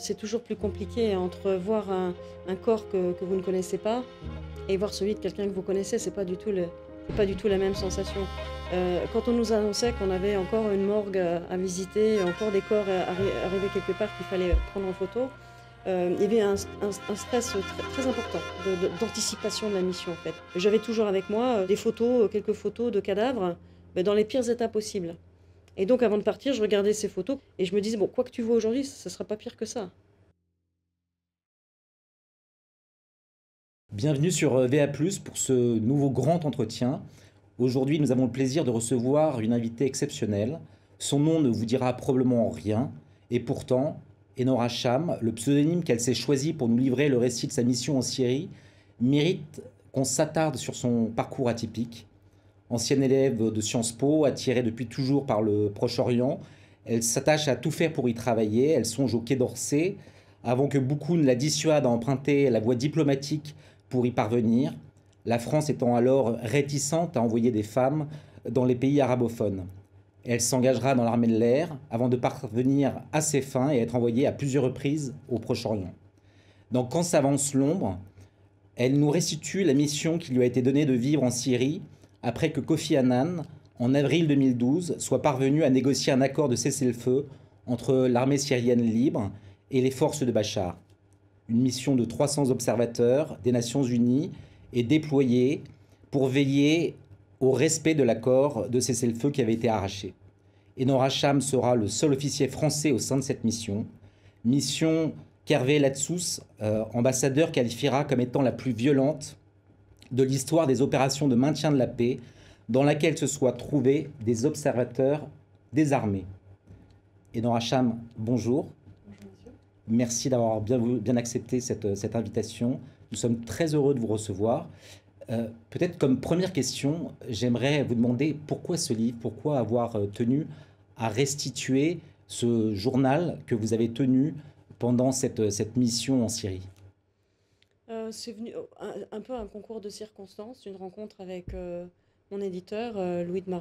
C'est toujours plus compliqué entre voir un, corps que, vous ne connaissez pas et voir celui de quelqu'un que vous connaissez. C'est pas du tout pas du tout la même sensation. Euh, quand on nous annonçait qu'on avait encore une morgue à visiter, encore des corps arrivés quelque part qu'il fallait prendre en photo, euh, il y avait un, stress très, important d'anticipation de, la mission en fait. J'avais toujours avec moi euh, des photos, quelques photos de cadavres, mais dans les pires états possibles. Et donc avant de partir, je regardais ces photos et je me disais, bon, quoi que tu vois aujourd'hui, ça ne sera pas pire que ça. Bienvenue sur euh, VA, pour ce nouveau grand entretien. Aujourd'hui, nous avons le plaisir de recevoir une invitée exceptionnelle. Son nom ne vous dira probablement rien, et pourtant, Enora Cham, le pseudonyme qu'elle s'est choisi pour nous livrer le récit de sa mission en Syrie, mérite qu'on s'attarde sur son parcours atypique. Ancienne élève de Sciences Po, attirée depuis toujours par le Proche-Orient, elle s'attache à tout faire pour y travailler. Elle songe au Quai d'Orsay, avant que beaucoup ne la dissuadent à emprunter la voie diplomatique pour y parvenir, la France étant alors réticente à envoyer des femmes dans les pays arabophones. Elle s'engagera dans l'armée de l'air avant de parvenir à ses fins et être envoyée à plusieurs reprises au Proche-Orient. Donc quand s'avance l'ombre, elle nous restitue la mission qui lui a été donnée de vivre en Syrie après que Kofi Annan, en avril 2012, soit parvenu à négocier un accord de cessez-le-feu entre l'armée syrienne libre et les forces de Bachar. Une mission de 300 observateurs des Nations Unies est déployée pour veiller au respect de l'accord de cessez-le-feu qui avait été arraché. Enora Cham sera le seul officier français au sein de cette mission, mission qu'Hervé Latsous, euh, ambassadeur, qualifiera comme étant la plus violente de l'histoire des opérations de maintien de la paix dans laquelle se soient trouvés des observateurs désarmés. Et dans Hacham, bonjour. Merci d'avoir bien, bien, accepté cette, cette, invitation. Nous sommes très heureux de vous recevoir. Euh, peut-être comme première question, j'aimerais vous demander pourquoi ce livre, pourquoi avoir euh, tenu à restituer ce journal que vous avez tenu pendant cette, cette mission en Syrie? C'est venu un, peu un concours de circonstances, une rencontre avec euh, mon éditeur, euh, Louis de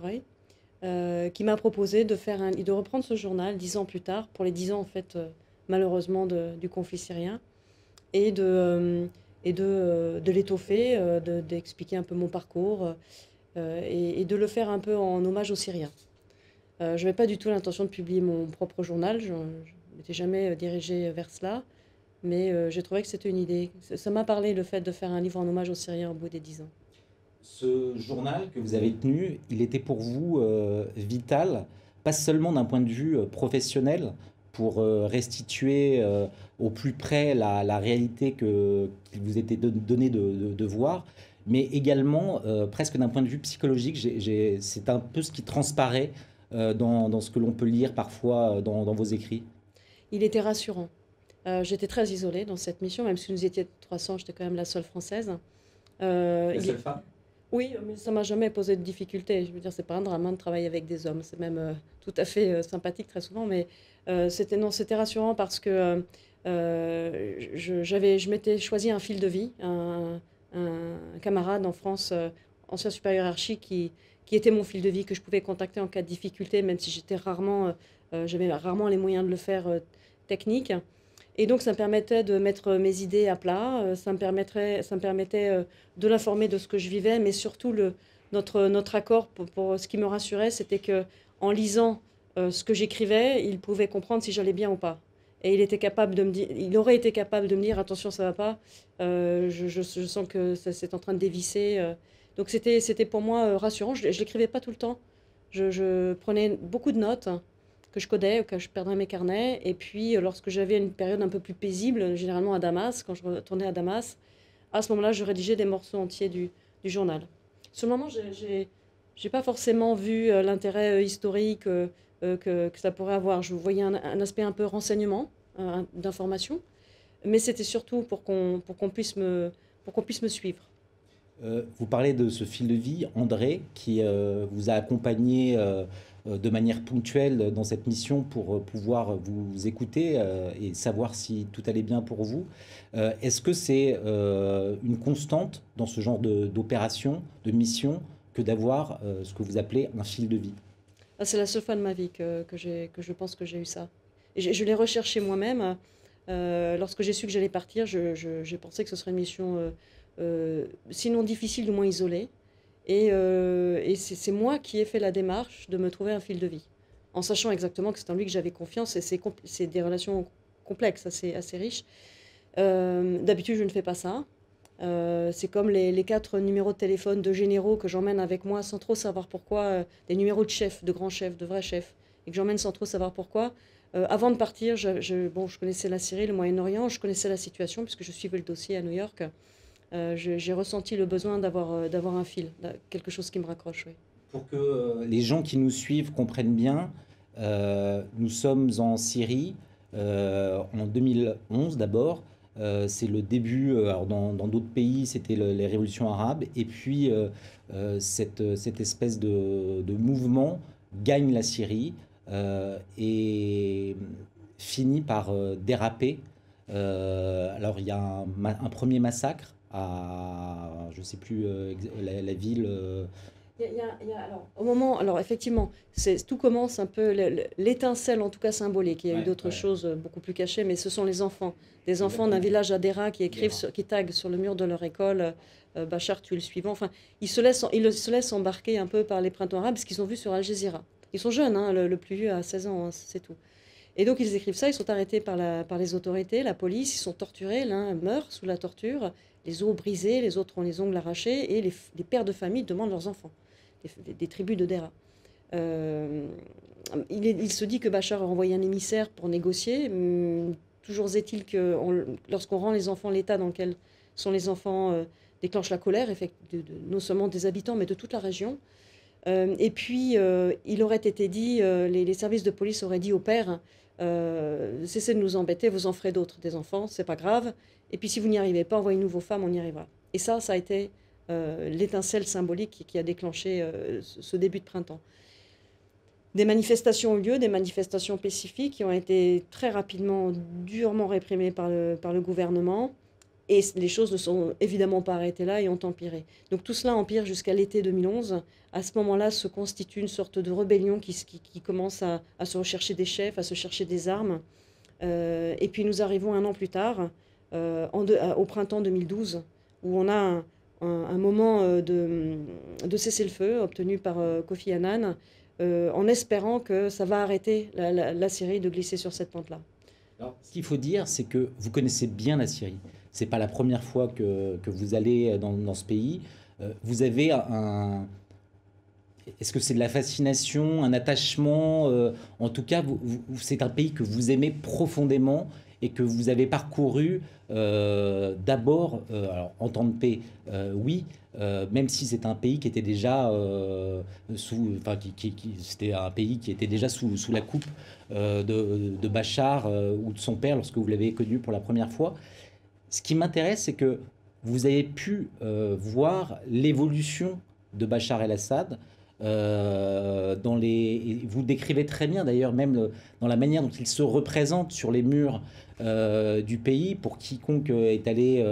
euh, qui m'a proposé de, faire de reprendre ce journal dix ans plus tard, pour les dix ans en fait, malheureusement, du conflit syrien, et de, et de, de l'étoffer, d'expliquer un peu mon parcours, et, de le faire un peu en hommage aux Syriens. je n'avais pas du tout l'intention de publier mon propre journal, je n'étais jamais dirigée vers cela. Mais euh, j'ai trouvé que c'était une idée. Ça m'a parlé le fait de faire un livre en hommage aux Syriens au bout des dix ans. Ce journal que vous avez tenu, il était pour vous euh, vital, pas seulement d'un point de vue euh, professionnel, pour restituer au plus près la, réalité que, qu'il vous était donné de, de, voir, mais également presque d'un point de vue psychologique. c'est un peu ce qui transparaît dans, dans, ce que l'on peut lire parfois dans, dans vos écrits. Il était rassurant. Euh, j'étais très isolée dans cette mission, même si nous étions 300, j'étais quand même la seule française. Euh, la seule femme? Oui, mais ça m'a jamais posé de difficulté. Je veux dire, c'est pas un drame hein, de travailler avec des hommes. C'est même euh, tout à fait sympathique très souvent, mais c'était non, c'était rassurant parce que je, j'avais, je m'étais choisi un fil de vie, un, camarade en France, ancien supérieur archi, qui, qui était mon fil de vie que je pouvais contacter en cas de difficulté, même si j'étais rarement, j'avais rarement les moyens de le faire technique. Et donc, ça me permettait de mettre mes idées à plat, euh, ça me, permettrait, ça me permettait euh, de l'informer de ce que je vivais, mais surtout, notre, notre accord, pour, ce qui me rassurait, c'était que en lisant euh, ce que j'écrivais, il pouvait comprendre si j'allais bien ou pas. Et il, était capable de me il aurait été capable de me dire attention, ça va pas, je, sens que c'est en train de dévisser. Donc, c'était pour moi rassurant. Je ne l'écrivais pas tout le temps. Je, je, prenais beaucoup de notes que je codais, que je perdrais mes carnets. Et puis, euh, lorsque j'avais une période un peu plus paisible, généralement à Damas, quand je retournais à Damas, à ce moment-là, je rédigeais des morceaux entiers du, du journal. Sur le moment, j'ai n'ai pas forcément vu euh, l'intérêt euh, historique que, que, ça pourrait avoir. Je voyais un, aspect un peu renseignement, d'information, mais c'était surtout pour qu'on qu'on puisse, me, pour qu'on puisse me suivre. vous parlez de ce fil de vie, André, qui vous a accompagné de manière ponctuelle dans cette mission pour euh, pouvoir vous écouter euh, et savoir si tout allait bien pour vous. Est-ce que c'est une constante dans ce genre d'opération, de, mission, que d'avoir ce que vous appelez un fil de vie? Ah, C'est la seule fois de ma vie que, que, que je pense que j'ai eu ça. Et je, l'ai recherché moi-même. lorsque j'ai su que j'allais partir, j'ai pensé que ce serait une mission, sinon difficile, du moins isolée. Et, et c'est moi qui ai fait la démarche de me trouver un fil de vie, en sachant exactement que c'est en lui que j'avais confiance, et c'est des relations complexes, assez, assez riches. D'habitude, je ne fais pas ça. Euh, c'est comme les, quatre numéros de téléphone de généraux que j'emmène avec moi sans trop savoir pourquoi, euh, des numéros de chefs, de grands chefs, de vrais chefs, et que j'emmène sans trop savoir pourquoi. Euh, avant de partir, bon, je connaissais la Syrie, le Moyen-Orient, je connaissais la situation puisque je suivais le dossier à New York. J'ai ressenti le besoin d'avoir d'avoir un fil, quelque chose qui me raccroche. Pour que les gens qui nous suivent comprennent bien, nous sommes en Syrie en 2011 d'abord. Euh, c'est le début, euh, alors dans d'autres pays, c'était les révolutions arabes, et puis euh, cette, cette, espèce de, mouvement gagne la Syrie et finit par déraper. alors il y a un, premier massacre à, je ne sais plus, la, ville alors, au moment, alors effectivement, tout commence un peu l'étincelle, en tout cas symbolique. Il y a eu d'autres choses beaucoup plus cachées, mais ce sont les enfants, des enfants d'un village à Dera qui écrivent, qui taguent sur le mur de leur école. Euh, Bachar tue le suivant. Enfin, ils se laissent, ils se laissent embarquer un peu par les printemps arabes, ce qu'ils ont vu sur Al Jazeera. Ils sont jeunes, hein, le, plus vieux a 16 ans, hein, c'est tout. Et donc ils écrivent ça, ils sont arrêtés par, la, par les autorités, la police, ils sont torturés, l'un meurt sous la torture, les os brisés, les autres ont les ongles arrachés, et les, les pères de famille demandent leurs enfants des, tribus de Dera. Euh, il, se dit que Bachar a envoyé un émissaire pour négocier. Hum, toujours est-il que lorsqu'on rend les enfants l'état dans lequel sont les enfants, euh, déclenche la colère, non seulement des habitants, mais de toute la région. Euh, et puis, il aurait été dit, les, services de police auraient dit au père, cessez de nous embêter, vous en ferez d'autres, des enfants, c'est pas grave. Et puis, si vous n'y arrivez pas, envoyez-nous vos femmes, on y arrivera. Et ça, ça a été euh, l'étincelle symbolique qui a déclenché euh, ce début de printemps. Des manifestations ont lieu, des manifestations pacifiques qui ont été très rapidement, durement réprimées par le, par le gouvernement. Et les choses ne sont évidemment pas arrêtées là et ont empiré. Donc tout cela empire jusqu'à l'été 2011. À ce moment-là se constitue une sorte de rébellion qui, qui, commence à, se rechercher des chefs, à se chercher des armes. Euh, et puis nous arrivons un an plus tard, en au printemps 2012, où on a un, moment euh, de, de cessez-le-feu obtenu par euh, Kofi Annan, euh, en espérant que ça va arrêter la, Syrie de glisser sur cette pente-là. Ce qu'il faut dire, c'est que vous connaissez bien la Syrie. C'est pas la première fois que, que vous allez dans, ce pays. vous avez un. Est-ce que c'est de la fascination, un attachement En tout cas, c'est un pays que vous aimez profondément et que vous avez parcouru euh, d'abord, euh, en temps de paix, euh, oui, même si c'est un pays qui était déjà sous, enfin, qui, c'était un pays qui était déjà sous, sous la coupe de, de, Bachar ou de son père lorsque vous l'avez connu pour la première fois. Ce qui m'intéresse, c'est que vous avez pu voir l'évolution de Bachar el-Assad euh, dans les, vous décrivez très bien d'ailleurs même dans la manière dont il se représente sur les murs euh, du pays. Pour quiconque est allé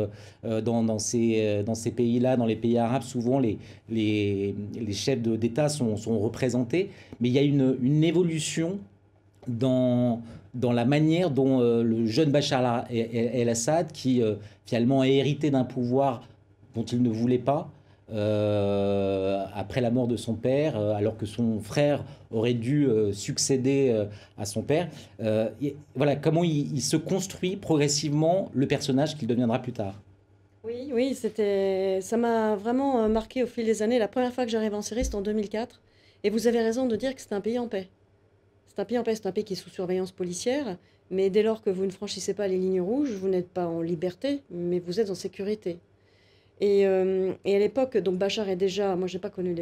euh, dans, dans, ces, dans ces pays-là, dans les pays arabes, souvent les, les, les chefs d'État sont, sont, représentés. Mais il y a une, une évolution dans, dans la manière dont le jeune Bachar el-Assad, qui finalement a hérité d'un pouvoir dont il ne voulait pas, euh, après la mort de son père, euh, alors que son frère aurait dû euh, succéder à son père. voilà comment il, se construit progressivement le personnage qu'il deviendra plus tard? Oui, oui, c'était, ça m'a vraiment marqué au fil des années. La première fois que j'arrive en Syrie, c'était en 2004. Et vous avez raison de dire que c'est un pays en paix. C'est un pays en paix, c'est un pays qui est sous surveillance policière. Mais dès lors que vous ne franchissez pas les lignes rouges, vous n'êtes pas en liberté, mais vous êtes en sécurité. Euh, et, à l'époque, donc Bachar est déjà, moi j'ai pas connu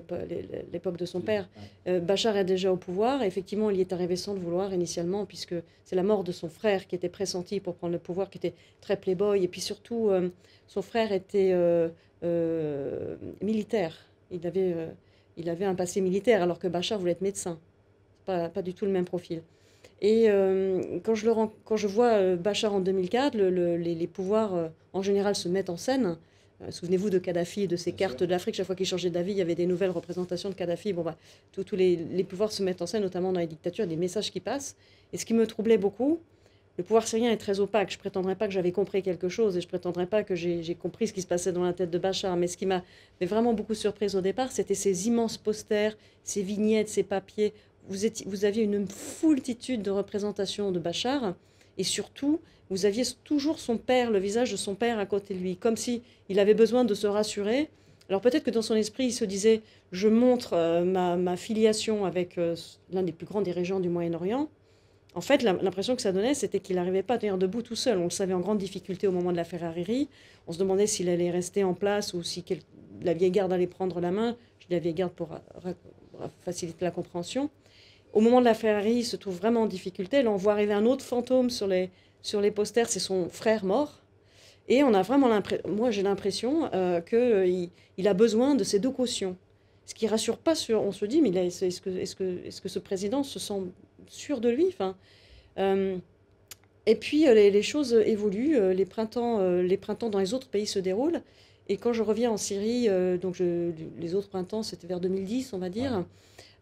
l'époque de son père, euh, Bachar est déjà au pouvoir. effectivement, il y est arrivé sans le vouloir initialement, puisque c'est la mort de son frère qui était pressenti pour prendre le pouvoir, qui était très playboy. Et puis surtout, euh, son frère était militaire. Il avait, il avait un passé militaire, alors que Bachar voulait être médecin. Pas, pas du tout le même profil. Et quand, je le, quand je vois Bachar en 2004, les, les, pouvoirs en général se mettent en scène. Euh, souvenez-vous de Kadhafi et de ses cartes d'Afrique. Chaque fois qu'il changeait d'avis, il y avait des nouvelles représentations de Kadhafi. Bon, bah, tous les, pouvoirs se mettent en scène, notamment dans les dictatures, des messages qui passent. Et ce qui me troublait beaucoup, le pouvoir syrien est très opaque. Je ne prétendrai pas que j'avais compris quelque chose et je ne prétendrai pas que j'ai compris ce qui se passait dans la tête de Bachar. Mais ce qui m'a vraiment beaucoup surprise au départ, c'était ces immenses posters, ces vignettes, ces papiers. Vous, vous aviez une foultitude de représentations de Bachar et surtout, vous aviez toujours son père, le visage de son père à côté de lui, comme si il avait besoin de se rassurer. Alors peut-être que dans son esprit, il se disait, je montre euh, ma, filiation avec euh, l'un des plus grands dirigeants du Moyen-Orient. En fait, l'impression que ça donnait, c'était qu'il n'arrivait pas à tenir debout tout seul. On le savait en grande difficulté au moment de la Ferrari. On se demandait s'il allait rester en place ou si la vieille garde allait prendre la main. Je dis la vieille garde pour faciliter la compréhension. Au moment de la Ferrari, il se trouve vraiment en difficulté. Là, on voit arriver un autre fantôme sur les, sur les posters, c'est son frère mort. Et on a vraiment l'impression, moi j'ai l'impression euh, qu'il il a besoin de ces deux cautions. Ce qui rassure pas sur, on se dit, mais est-ce que, est -ce que, est -ce que ce président se sent sûr de lui. Enfin, euh, et puis euh, les, choses évoluent, euh, les printemps, les printemps dans les autres pays se déroulent. Et quand je reviens en Syrie, donc les autres printemps, c'était vers 2010, on va dire.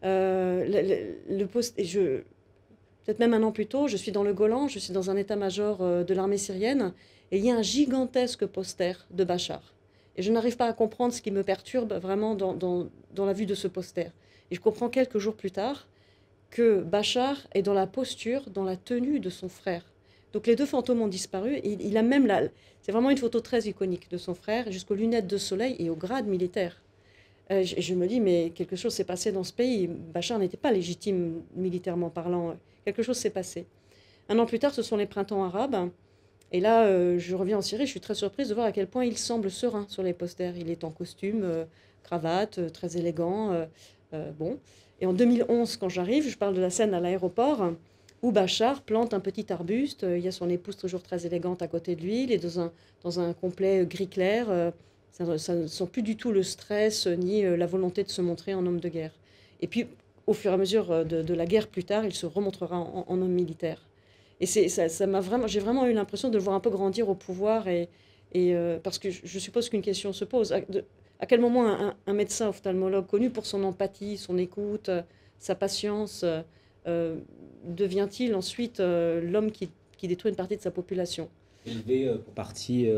le, poste, et je, peut-être même un an plus tôt, je suis dans le Golan, je suis dans un état-major de l'armée syrienne, et il y a un gigantesque poster de Bachar. Et je n'arrive pas à comprendre ce qui me perturbe vraiment dans, la vue de ce poster. Et je comprends quelques jours plus tard que Bachar est dans la posture, dans la tenue de son frère. Donc les deux fantômes ont disparu. il, a même là, c'est vraiment une photo très iconique de son frère, jusqu'aux lunettes de soleil et au grade militaire. Euh, je, me dis, mais quelque chose s'est passé dans ce pays. Bachar n'était pas légitime militairement parlant. Quelque chose s'est passé. Un an plus tard, ce sont les printemps arabes. Et là, euh, je reviens en Syrie, je suis très surprise de voir à quel point il semble serein sur les posters. Il est en costume, euh, cravate, très élégant. bon. Et en 2011, quand j'arrive, je parle de la scène à l'aéroport où Bachar plante un petit arbuste. Il y a son épouse toujours très élégante à côté de lui. Il est dans un, dans un complet gris clair. Ça, ne sent plus du tout le stress ni euh, la volonté de se montrer en homme de guerre. Et puis, au fur et à mesure euh, de, la guerre plus tard, il se remontrera en, homme militaire. Et ça, ça m'a vraiment, j'ai vraiment eu l'impression de le voir un peu grandir au pouvoir. Et, euh, parce que je, suppose qu'une question se pose. À quel moment un, médecin ophtalmologue connu pour son empathie, son écoute, euh, sa patience, devient-il ensuite l'homme qui, détruit une partie de sa population? Élevé pour partie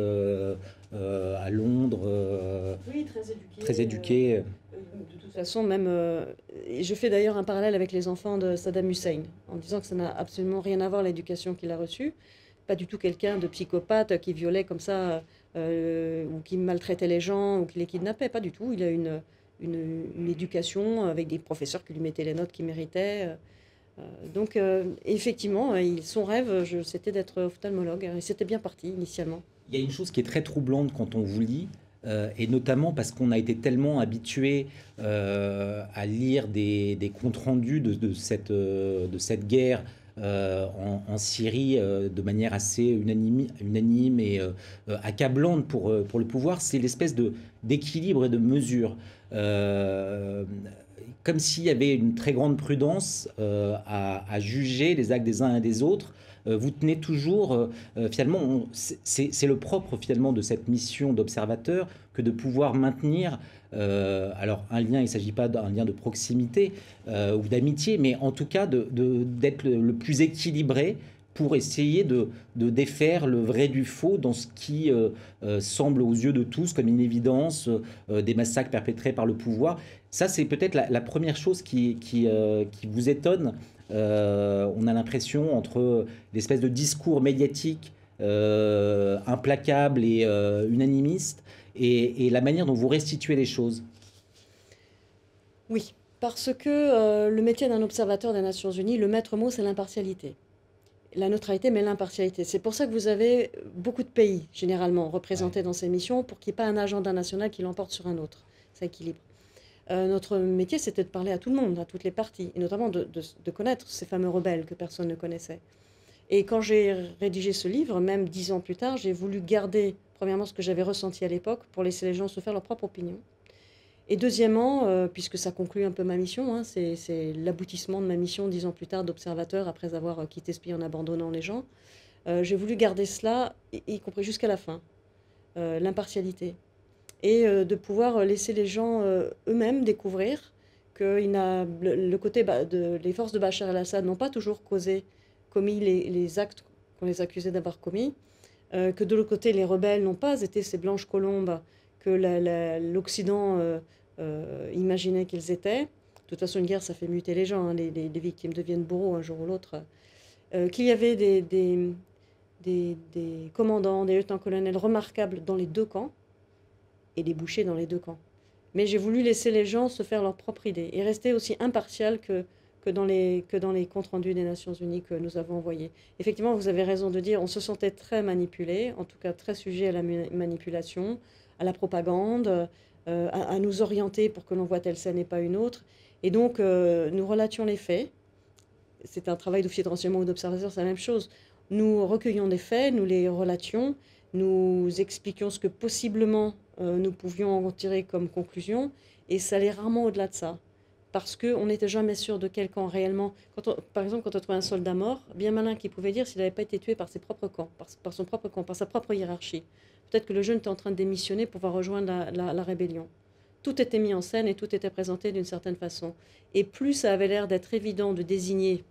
à Londres. oui, très éduqué. Très éduqué. de toute façon, même. je fais d'ailleurs un parallèle avec les enfants de Saddam Hussein, en disant que ça n'a absolument rien à voir l'éducation qu'il a reçue. Pas du tout quelqu'un de psychopathe qui violait comme ça euh, ou qui maltraitait les gens, ou qui les kidnappait, pas du tout. Il a une, une, éducation avec des professeurs qui lui mettaient les notes qu'il méritait. Euh, donc, euh, effectivement, son rêve, c'était d'être ophtalmologue. Et c'était bien parti initialement. Il y a une chose qui est très troublante quand on vous lit, et notamment parce qu'on a été tellement habitué à lire des, comptes rendus de, de, cette, guerre euh, en, Syrie euh, de manière assez unanime, unanime et euh, accablante pour, le pouvoir, c'est l'espèce d'équilibre et de mesure. comme s'il y avait une très grande prudence à, juger les actes des uns et des autres, vous tenez toujours, finalement, c'est le propre finalement de cette mission d'observateur que de pouvoir maintenir euh, alors un lien, il ne s'agit pas d'un lien de proximité euh, ou d'amitié, mais en tout cas d'être le, plus équilibré pour essayer de, défaire le vrai du faux dans ce qui euh, semble aux yeux de tous comme une évidence des massacres perpétrés par le pouvoir. Ça, c'est peut-être la, première chose qui, qui, qui vous étonne. On a l'impression entre l'espèce de discours médiatique implacable et unanimiste et, la manière dont vous restituez les choses Oui, parce que euh, le métier d'un observateur des Nations Unies, le maître mot, c'est l'impartialité. La neutralité, mais l'impartialité. C'est pour ça que vous avez beaucoup de pays, généralement, représentés dans ces missions, pour qu'il n'y ait pas un agenda national qui l'emporte sur un autre. Ça équilibre. Euh, notre métier, c'était de parler à tout le monde, à toutes les parties, et notamment de, connaître ces fameux rebelles que personne ne connaissait. Et quand j'ai rédigé ce livre, même dix ans plus tard, j'ai voulu garder Premièrement, ce que j'avais ressenti à l'époque pour laisser les gens se faire leur propre opinion. Et deuxièmement, euh, puisque ça conclut un peu ma mission, hein, c'est l'aboutissement de ma mission dix ans plus tard d'observateur après avoir euh, quitté ce pays en abandonnant les gens, j'ai voulu garder cela, y, compris jusqu'à la fin, l'impartialité. Et de pouvoir laisser les gens eux-mêmes découvrir que il le, le, côté de les forces de Bachar el-Assad n'ont pas toujours causé, commis les, les actes qu'on les accusait d'avoir commis, que de l'autre côté, les rebelles n'ont pas été ces blanches colombes que l'Occident imaginait qu'ils étaient. De toute façon, une guerre, ça fait muter les gens. Hein. Les, victimes deviennent bourreaux un jour ou l'autre. Qu'il y avait des, des, des, commandants, des lieutenants-colonels remarquables dans les deux camps et des bouchers dans les deux camps. Mais j'ai voulu laisser les gens se faire leur propre idée et rester aussi impartial que, que dans les, que dans les comptes rendus des Nations Unies que nous avons envoyés. Effectivement, vous avez raison de dire, on se sentait très manipulé, en tout cas très sujet à la manipulation, à la propagande, euh, à, nous orienter pour que l'on voit telle scène et pas une autre. Et donc, euh, nous relations les faits. C'est un travail d'officier de renseignement ou d'observateur, c'est la même chose. Nous recueillons des faits, nous les relations, nous expliquions ce que possiblement euh, nous pouvions en tirer comme conclusion, et ça allait rarement au-delà de ça. Parce qu'on n'était jamais sûr de quel camp réellement. Quand par exemple, quand on trouvait un soldat mort, bien malin qui pouvait dire s'il n'avait pas été tué par ses propres camps, par, son propre camp, par sa propre hiérarchie. Peut-être que le jeune était en train de démissionner pour pouvoir rejoindre la, rébellion. Tout était mis en scène et tout était présenté d'une certaine façon. Et plus ça avait l'air d'être évident de désigner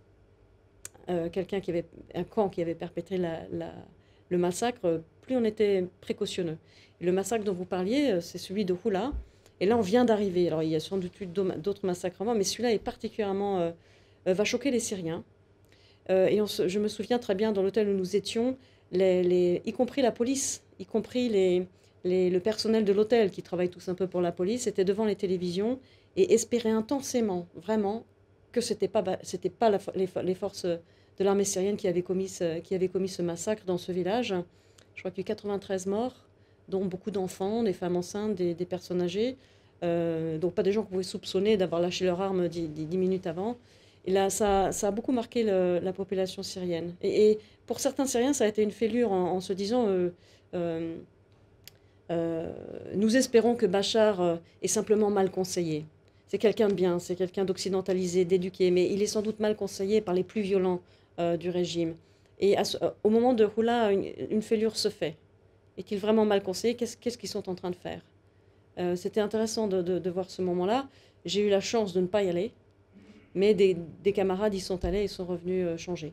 euh, quelqu'un qui avait un camp qui avait perpétré le massacre, plus on était précautionneux. le massacre dont vous parliez, euh, c'est celui de Hula. Et là, on vient d'arriver. Alors, il y a sans doute d'autres massacres avant, mais celui-là est particulièrement. Euh, va choquer les Syriens. et je me souviens très bien, dans l'hôtel où nous étions, les, y compris la police, y compris le personnel de l'hôtel qui travaille tous un peu pour la police, était devant les télévisions et espérait intensément, vraiment, que ce n'était pas, c'était pas les, forces de l'armée syrienne qui avait commis ce massacre dans ce village. Je crois qu'il y a eu 93 morts, dont beaucoup d'enfants, des femmes enceintes, des, personnes âgées. Euh, donc pas des gens qu'on pouvait soupçonner d'avoir lâché leur arme dix, minutes avant. Et là, ça, a beaucoup marqué la population syrienne. Et, pour certains Syriens, ça a été une fêlure en, se disant euh, euh, nous espérons que Bachar est simplement mal conseillé. C'est quelqu'un de bien, c'est quelqu'un d'occidentalisé, d'éduqué, mais il est sans doute mal conseillé par les plus violents du régime. Et au moment de Hula, une, fêlure se fait. Est-il vraiment mal conseillé? Qu'est-ce qu'ils sont en train de faire? Euh, C'était intéressant de, voir ce moment-là. J'ai eu la chance de ne pas y aller, mais des, camarades y sont allés et sont revenus euh, changer.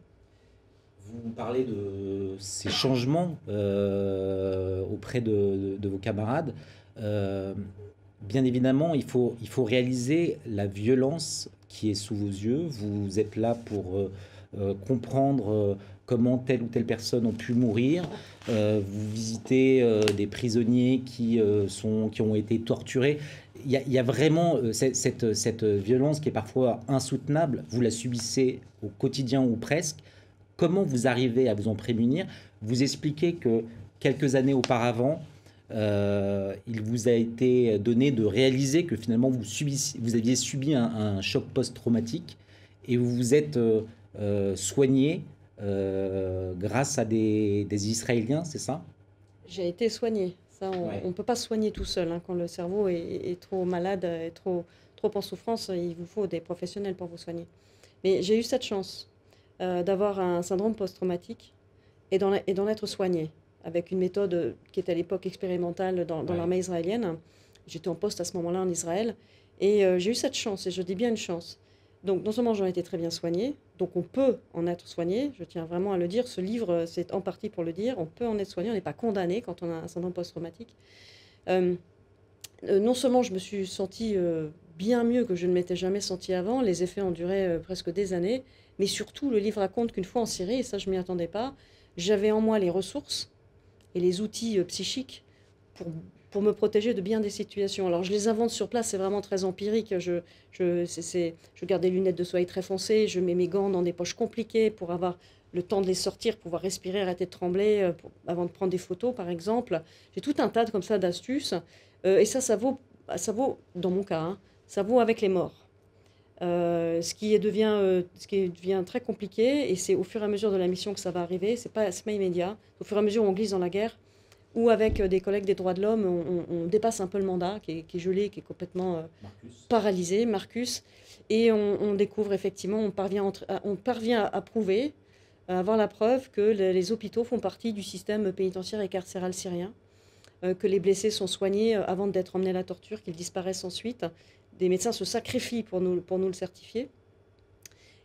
Vous parlez de ces changements auprès de, vos camarades. bien évidemment, il faut, réaliser la violence qui est sous vos yeux. Vous êtes là pour euh, comprendre euh, comment telle ou telle personne ont pu mourir. Euh, vous visitez des prisonniers qui, sont, qui ont été torturés. Il y, a, vraiment cette, cette, violence qui est parfois insoutenable. Vous la subissez au quotidien ou presque. Comment vous arrivez à vous en prémunir? Vous expliquez que quelques années auparavant, il vous a été donné de réaliser que finalement vous, vous aviez subi un, choc post-traumatique et vous vous êtes euh, soigné euh, grâce à des, Israéliens, c'est ça? J'ai été soigné. Ça, on ne peut pas soigner tout seul. Hein. Quand le cerveau est, trop malade, est trop, trop en souffrance, il vous faut des professionnels pour vous soigner. Mais j'ai eu cette chance euh, d'avoir un syndrome post-traumatique et d'en être soigné avec une méthode qui était à l'époque expérimentale dans, l'armée israélienne. J'étais en poste à ce moment-là en Israël. Et j'ai eu cette chance, et je dis bien une chance, donc, non seulement j'en été très bien soigné, donc on peut en être soigné, je tiens vraiment à le dire, ce livre, c'est en partie pour le dire, on peut en être soigné, on n'est pas condamné quand on a un syndrome post-traumatique. Euh, euh, non seulement je me suis sentie euh, bien mieux que je ne m'étais jamais sentie avant, les effets ont duré presque des années, mais surtout le livre raconte qu'une fois en Syrie, et ça je m'y attendais pas, j'avais en moi les ressources et les outils psychiques pour pour me protéger de bien des situations. Alors je les invente sur place, c'est vraiment très empirique. Je, je, je garde des lunettes de soleil très foncées, je mets mes gants dans des poches compliquées pour avoir le temps de les sortir, pouvoir respirer, arrêter de trembler euh, avant de prendre des photos, par exemple. J'ai tout un tas de, comme ça d'astuces. Euh, et ça, ça vaut, ça vaut, dans mon cas, hein, ça vaut avec les morts. Euh, ce, qui devient, ce qui devient très compliqué, et c'est au fur et à mesure de la mission que ça va arriver, c'est pas, pas immédiat. Au fur et à mesure on glisse dans la guerre, ou avec euh, des collègues des droits de l'homme, on, dépasse un peu le mandat qui est, gelé, qui est complètement euh, paralysé, Marcus, et on, découvre effectivement, on parvient, on parvient à prouver, à avoir la preuve que les, hôpitaux font partie du système pénitentiaire et carcéral syrien, euh, que les blessés sont soignés avant d'être emmenés à la torture, qu'ils disparaissent ensuite. Des médecins se sacrifient pour nous, pour nous le certifier.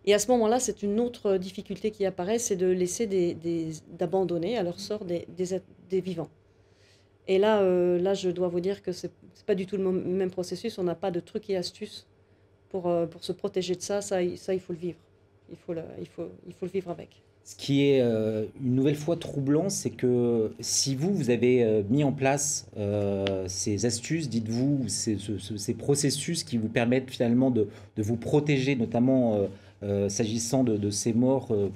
Et à ce moment-là, c'est une autre difficulté qui apparaît, c'est de laisser des, d'abandonner à leur sort des, vivants. Et là, euh, là, je dois vous dire que c'est pas du tout le même processus. On n'a pas de trucs et astuces pour, euh, pour se protéger de ça. Ça, ça il faut le vivre. Il faut le, il faut, il faut le vivre avec. Ce qui est euh, une nouvelle fois troublant, c'est que si vous, vous avez mis en place ces astuces, dites-vous, ces, ces, processus qui vous permettent finalement de, de vous protéger, notamment euh, s'agissant de, ces morts euh,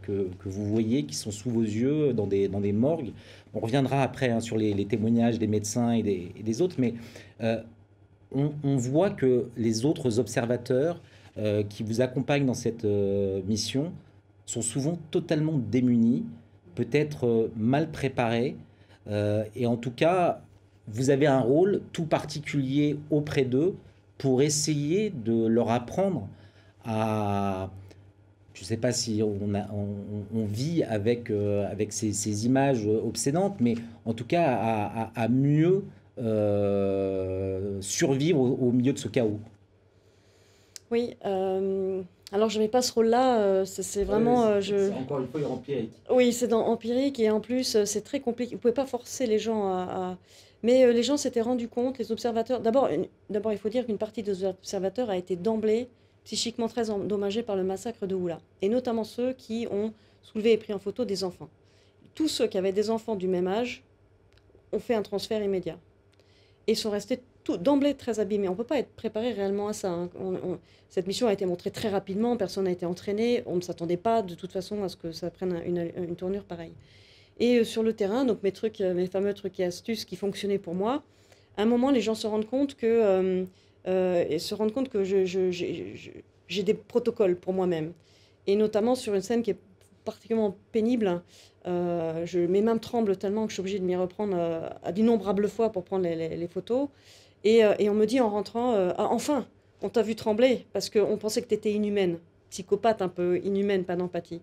que, vous voyez, qui sont sous vos yeux dans des, dans des morgues. On reviendra après hein, sur les, témoignages des médecins et des, autres, mais euh, on, voit que les autres observateurs qui vous accompagnent dans cette mission sont souvent totalement démunis, peut-être mal préparés, et en tout cas, vous avez un rôle tout particulier auprès d'eux pour essayer de leur apprendre à... Je ne sais pas si on, a, on, vit avec, euh, avec ces, images obsédantes, mais en tout cas à, mieux euh, survivre au, milieu de ce chaos. Oui, euh, alors je ne mets pas ce rôle-là, c'est vraiment... je... encore une fois empirique. Oui, c'est dans empirique et en plus c'est très compliqué. Vous ne pouvez pas forcer les gens à... Mais les gens s'étaient rendus compte, les observateurs... D'abord, il faut dire qu'une partie des observateurs a été d'emblée psychiquement très endommagés par le massacre de Oula, et notamment ceux qui ont soulevé et pris en photo des enfants. Tous ceux qui avaient des enfants du même âge ont fait un transfert immédiat et sont restés d'emblée très abîmés. On ne peut pas être préparé réellement à ça. Hein. cette mission a été montrée très rapidement, personne n'a été entraîné, on ne s'attendait pas de toute façon à ce que ça prenne une, tournure pareille. Et euh, sur le terrain, donc mes trucs, euh, mes fameux trucs et astuces qui fonctionnaient pour moi, à un moment, les gens se rendent compte que euh, euh, et se rendre compte que j'ai des protocoles pour moi-même. Et notamment sur une scène qui est particulièrement pénible. Euh, je, mes mains tremblent tellement que je suis obligée de m'y reprendre euh, à d'innombrables fois pour prendre les, photos. Et, on me dit en rentrant, ah, enfin, on t'a vu trembler parce qu'on pensait que tu étais inhumaine, psychopathe un peu inhumaine, pas d'empathie.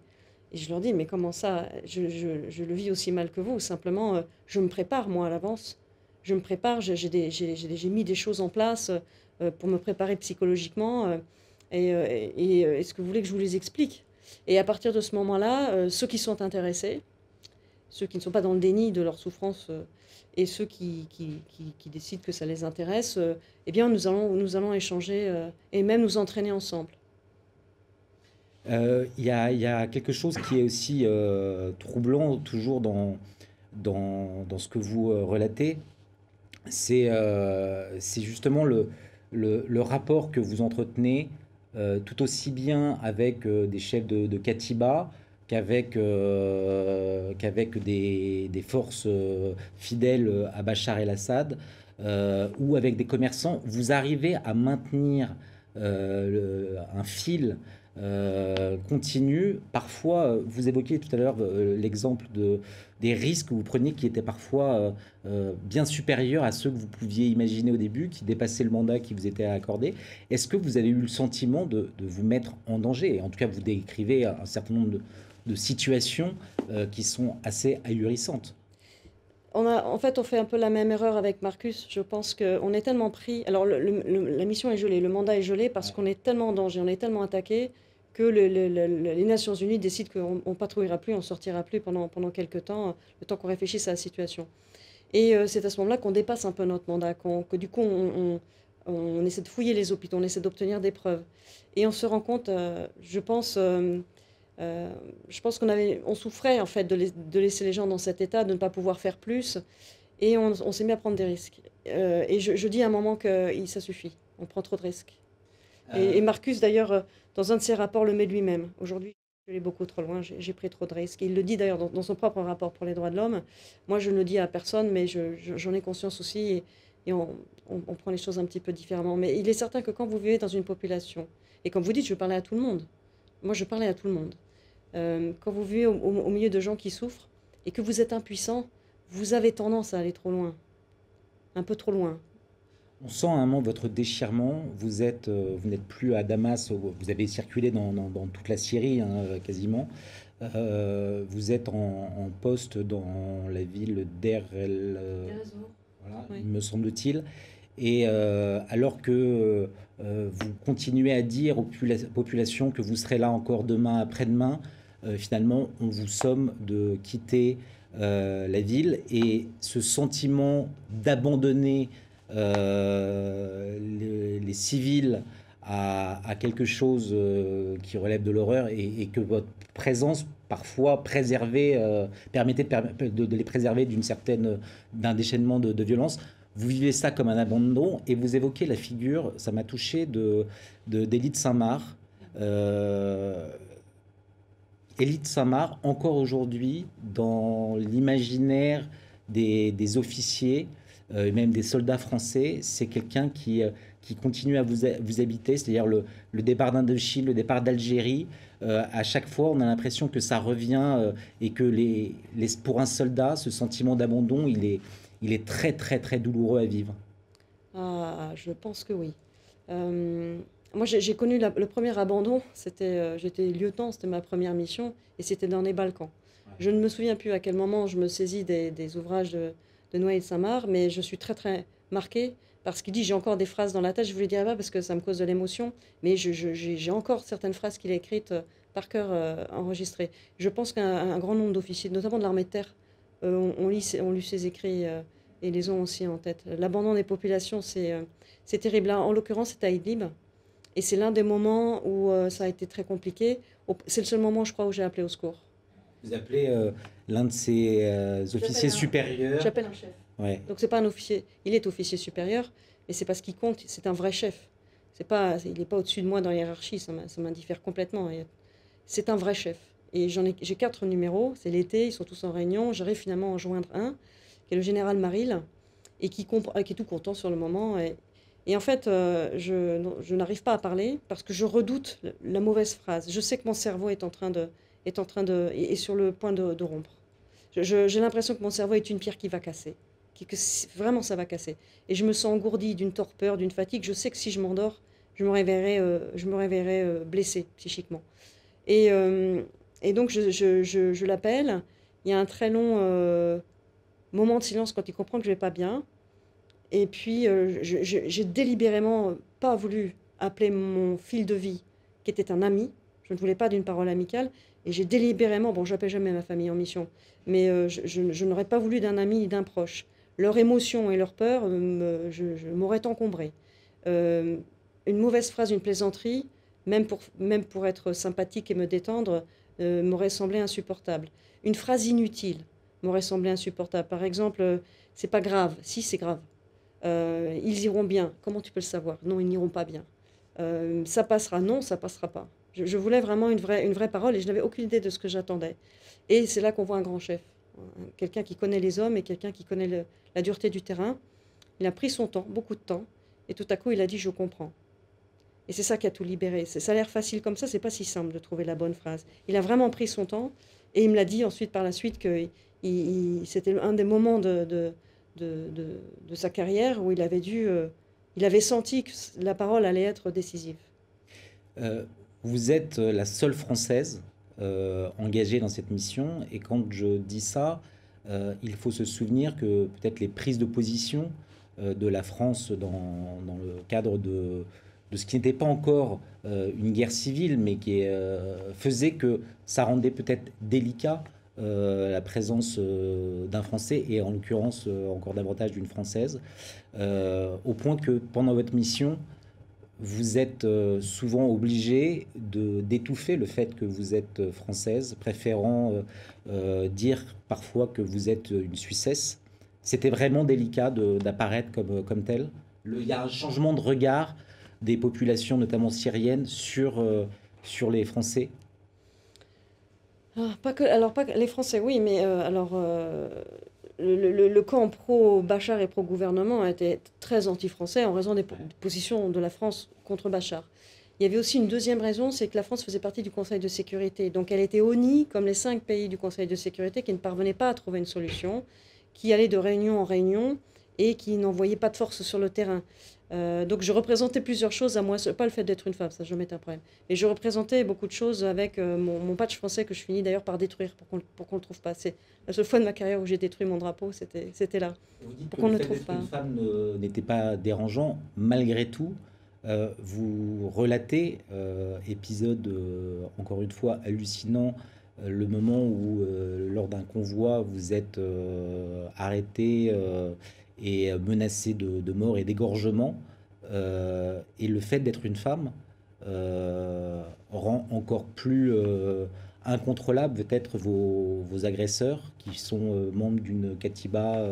Et je leur dis, mais comment ça? Je, le vis aussi mal que vous. Simplement, je me prépare, moi, à l'avance. Je me prépare, j'ai mis des choses en place. Euh, pour me préparer psychologiquement. Euh, euh, et, est-ce que vous voulez que je vous les explique? Et à partir de ce moment-là, ceux qui sont intéressés, ceux qui ne sont pas dans le déni de leur souffrance et ceux qui, qui, qui, décident que ça les intéresse, eh bien, nous allons, nous allons échanger et même nous entraîner ensemble. Il y, y, a quelque chose qui est aussi troublant toujours dans, dans, dans, ce que vous relatez, c'est c'est justement le, le, rapport que vous entretenez euh, tout aussi bien avec euh, des chefs de, Katiba qu'avec euh, des, forces fidèles à Bachar el-Assad ou avec des commerçants, vous arrivez à maintenir un fil euh, continue. Parfois, euh, vous évoquiez tout à l'heure euh, l'exemple de, des risques que vous preniez qui étaient parfois bien supérieurs à ceux que vous pouviez imaginer au début, qui dépassaient le mandat qui vous était accordé. Est-ce que vous avez eu le sentiment de, vous mettre en danger? En tout cas, vous décrivez un certain nombre de, situations qui sont assez ahurissantes. On a, en fait, on fait un peu la même erreur avec Marcus. Je pense qu'on est tellement pris. Alors, la mission est gelée, le mandat est gelé parce qu'on est tellement en danger, on est tellement attaqué que les Nations Unies décident qu'on ne patrouillera plus, on ne sortira plus pendant, pendant quelques temps, le temps qu'on réfléchisse à la situation. Et euh, c'est à ce moment-là qu'on dépasse un peu notre mandat, que du coup, on, on, essaie de fouiller les hôpitaux, on essaie d'obtenir des preuves. Et on se rend compte, euh, je pense, euh, je pense qu'on avait, on souffrait en fait de, de, laisser les gens dans cet état, de ne pas pouvoir faire plus. Et on, s'est mis à prendre des risques. et je, je, dis à un moment que ça suffit, on prend trop de risques. Et, Marcus, d'ailleurs, dans un de ses rapports, le met lui-même. Aujourd'hui, je vais beaucoup trop loin, j'ai pris trop de risques. Il le dit d'ailleurs dans, son propre rapport pour les droits de l'homme. Moi, je ne le dis à personne, mais j'en ai conscience aussi. Et, on, prend les choses un petit peu différemment. Mais il est certain que quand vous vivez dans une population, et quand vous dites je parlais à tout le monde, moi je parlais à tout le monde, euh, quand vous vivez au, milieu de gens qui souffrent et que vous êtes impuissant, vous avez tendance à aller trop loin, un peu trop loin. On sent un moment votre déchirement. Vous êtes, euh, vous n'êtes plus à Damas. Vous avez circulé dans, toute la Syrie hein, quasiment. Euh, vous êtes en, poste dans la ville d'Er el, voilà, me semble-t-il. Et alors que vous continuez à dire aux populations que vous serez là encore demain, après-demain, finalement, on vous somme de quitter la ville. Et ce sentiment d'abandonner les, civils à, quelque chose euh, qui relève de l'horreur et, que votre présence parfois préservée euh, permettait de, les préserver d'une certaine d'un déchaînement de, violence. Vous vivez ça comme un abandon et vous évoquez la figure, ça m'a touché, de d'Élite Saint-Marc. Euh, Élite Saint-Marc, encore aujourd'hui, dans l'imaginaire des, des, officiers, et même des soldats français, c'est quelqu'un qui, qui continue à vous, vous habiter, c'est-à-dire le, le, départ d'Indochine, le départ d'Algérie. Euh, à chaque fois, on a l'impression que ça revient euh, et que les, les, pour un soldat, ce sentiment d'abandon, il est, il est très, très, très douloureux à vivre. Ah, je pense que oui. Euh, moi, j'ai connu le premier abandon, c'était, j'étais lieutenant, c'était ma première mission, et c'était dans les Balkans. Je ne me souviens plus à quel moment je me saisis des, des ouvrages de, de Noé de Saint-Marc, mais je suis très, très marquée parce qu'il dit j'ai encore des phrases dans la tête, je voulais dire pas parce que ça me cause de l'émotion, mais j'ai encore certaines phrases qu'il a écrites euh, par cœur euh, enregistrées. Je pense qu'un grand nombre d'officiers, notamment de l'armée de terre, euh, on, lit, on lu ses écrits et les ont aussi en tête. L'abandon des populations, c'est terrible. en l'occurrence, c'est à Idlib. Et c'est l'un des moments où ça a été très compliqué. C'est le seul moment, je crois, où j'ai appelé au secours. Vous appelez l'un de ces officiers supérieurs J'appelle un chef. Donc c'est pas un officier, il est officier supérieur, mais c'est pas ce qui compte, c'est un vrai chef. C'est pas, il n'est pas au-dessus de moi dans la hiérarchie, ça m'indiffère complètement. C'est un vrai chef. Et j'en ai, j'ai quatre numéros, c'est l'été, ils sont tous en réunion. J'arrive finalement à en joindre un, qui est le général Maril, et qui, qui est tout content sur le moment. Et, en fait, euh, je, je n'arrive pas à parler parce que je redoute la mauvaise phrase. Je sais que mon cerveau est en train de, est en train de, est sur le point de, rompre. j'ai l'impression que mon cerveau est une pierre qui va casser que vraiment ça va casser. Et je me sens engourdie d'une torpeur, d'une fatigue. Je sais que si je m'endors, je me réveillerai, euh, je me réveillerai euh, blessée psychiquement. Et, euh, et donc je, je, je, l'appelle. Il y a un très long moment de silence quand il comprend que je vais pas bien. Et puis j'ai délibérément pas voulu appeler mon fil de vie, qui était un ami. Je ne voulais pas d'une parole amicale. Et j'ai délibérément, bon, j'appelle jamais ma famille en mission, mais je, je n'aurais pas voulu d'un ami, d'un proche leur émotion et leur peur euh, je, m'aurait encombré. Euh, une mauvaise phrase, une plaisanterie, même pour, même pour être sympathique et me détendre, euh, m'aurait semblé insupportable. Une phrase inutile m'aurait semblé insupportable. Par exemple, c'est pas grave. Si, c'est grave. Ils iront bien. Comment tu peux le savoir? Non, ils n'iront pas bien. ça passera. Non, ça passera pas. Je, voulais vraiment une vraie, une vraie parole et je n'avais aucune idée de ce que j'attendais. Et c'est là qu'on voit un grand chef quelqu'un qui connaît les hommes et quelqu'un qui connaît la dureté du terrain. Il a pris son temps, beaucoup de temps, et tout à coup il a dit je comprends. Et c'est ça qui a tout libéré. Ça a l'air facile comme ça, c'est pas si simple de trouver la bonne phrase. Il a vraiment pris son temps et il me l'a dit ensuite par la suite que c'était un des moments de, de, sa carrière où il avait dû, euh, il avait senti que la parole allait être décisive. Euh, vous êtes la seule française euh, engagé dans cette mission. Et quand je dis ça, euh, il faut se souvenir que peut-être les prises de position euh, de la France dans, dans, le cadre de, de ce qui n'était pas encore une guerre civile, mais qui faisait que ça rendait peut-être délicat la présence d'un Français et en l'occurrence encore davantage d'une Française, au point que pendant votre mission, vous êtes euh, souvent obligé d'étouffer le fait que vous êtes euh, française, préférant euh, dire parfois que vous êtes une Suissesse. C'était vraiment délicat d'apparaître comme, comme tel. il y a un changement de regard des populations, notamment syriennes, sur, sur les Français. Ah, pas que, alors, pas les Français, oui, mais alors le, camp pro-Bachar et pro-gouvernement était très anti-français en raison des positions de la France contre Bachar. Il y avait aussi une deuxième raison, c'est que la France faisait partie du Conseil de sécurité. Donc elle était honnie, comme les cinq pays du Conseil de sécurité, qui ne parvenaient pas à trouver une solution, qui allaient de réunion en réunion et qui n'envoyait pas de force sur le terrain. Euh, donc je représentais plusieurs choses à moi, pas le fait d'être une femme, ça jamais été un problème. Et je représentais beaucoup de choses avec euh, mon, patch français que je finis d'ailleurs par détruire pour qu'on ne le trouve pas. C'est la seule fois de ma carrière où j'ai détruit mon drapeau, c'était là. Vous dites pour qu'on ne le trouve pas. Une femme n'était pas dérangeant, malgré tout. Euh, vous relatez, épisode encore une fois hallucinant, le moment où lors d'un convoi vous êtes arrêté et menacée de, mort et d'égorgement. Euh, et le fait d'être une femme euh, rend encore plus euh, incontrôlable peut-être vos, vos, agresseurs qui sont membres d'une katiba.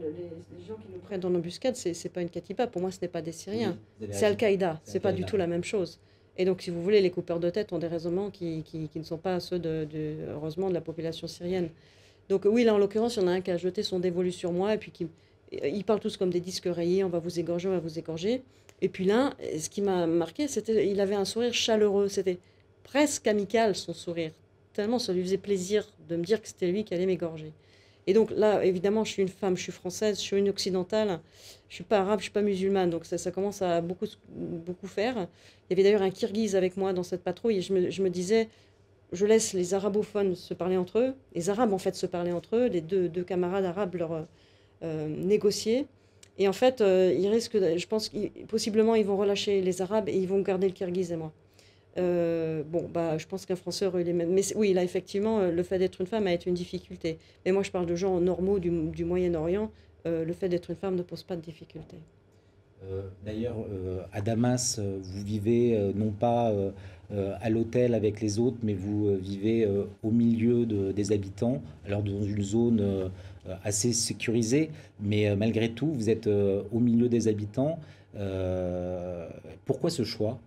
les, gens qui nous prennent en embuscade, c'est n'est pas une katiba. Pour moi, ce n'est pas des Syriens. c'est Al-Qaïda. C'est pas du tout la même chose. Et donc, si vous voulez, les coupeurs de tête ont des raisonnements qui, qui, qui ne sont pas ceux, de, de, heureusement, de la population syrienne. Donc oui, là en l'occurrence, il y en a un qui a jeté son dévolu sur moi et puis qui, ils parlent tous comme des disques rayés, on va vous égorger, on va vous égorger. Et puis là, ce qui m'a marqué, c'était il avait un sourire chaleureux, c'était presque amical son sourire, tellement ça lui faisait plaisir de me dire que c'était lui qui allait m'égorger. Et donc là, évidemment, je suis une femme, je suis française, je suis une occidentale, je suis pas arabe, je suis pas musulmane, donc ça, ça commence à beaucoup, beaucoup faire. Il y avait d'ailleurs un kirghiz avec moi dans cette patrouille et je me, je me disais, je laisse les arabophones se parler entre eux, les arabes en fait se parler entre eux, les deux, deux camarades arabes leur euh, négocier. Et en fait, euh, je pense que possiblement ils vont relâcher les arabes et ils vont garder le kirghiz et moi. Euh, bon, bah, je pense qu'un Français aurait eu les mêmes. Mais oui, là, effectivement, le fait d'être une femme a été une difficulté. Mais moi, je parle de gens normaux du, du Moyen-Orient. le fait d'être une femme ne pose pas de difficulté. D'ailleurs, à Damas, vous vivez non pas à l'hôtel avec les autres, mais vous euh, vivez euh, au milieu des habitants, alors dans une zone assez sécurisée, mais malgré tout, vous êtes au milieu des habitants. pourquoi ce choix?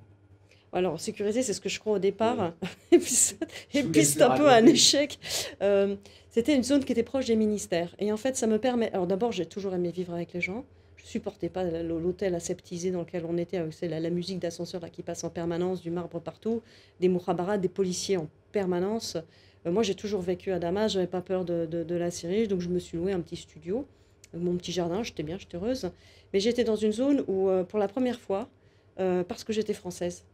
Alors, sécurisé, c'est ce que je crois au départ. et puis, c'est un peu un échec. C'était une zone qui était proche des ministères. Et en fait, ça me permet. Alors, d'abord, j'ai toujours aimé vivre avec les gens supportais pas l'hôtel aseptisé dans lequel on était, c'est la, musique d'ascenseur qui passe en permanence, du marbre partout, des mouhabaras, des policiers en permanence. Euh, moi, j'ai toujours vécu à Damas, j'avais pas peur de, la Syrie, donc je me suis loué un petit studio, mon petit jardin, j'étais bien, j'étais heureuse. Mais j'étais dans une zone où, euh, pour la première fois, euh, parce que j'étais française,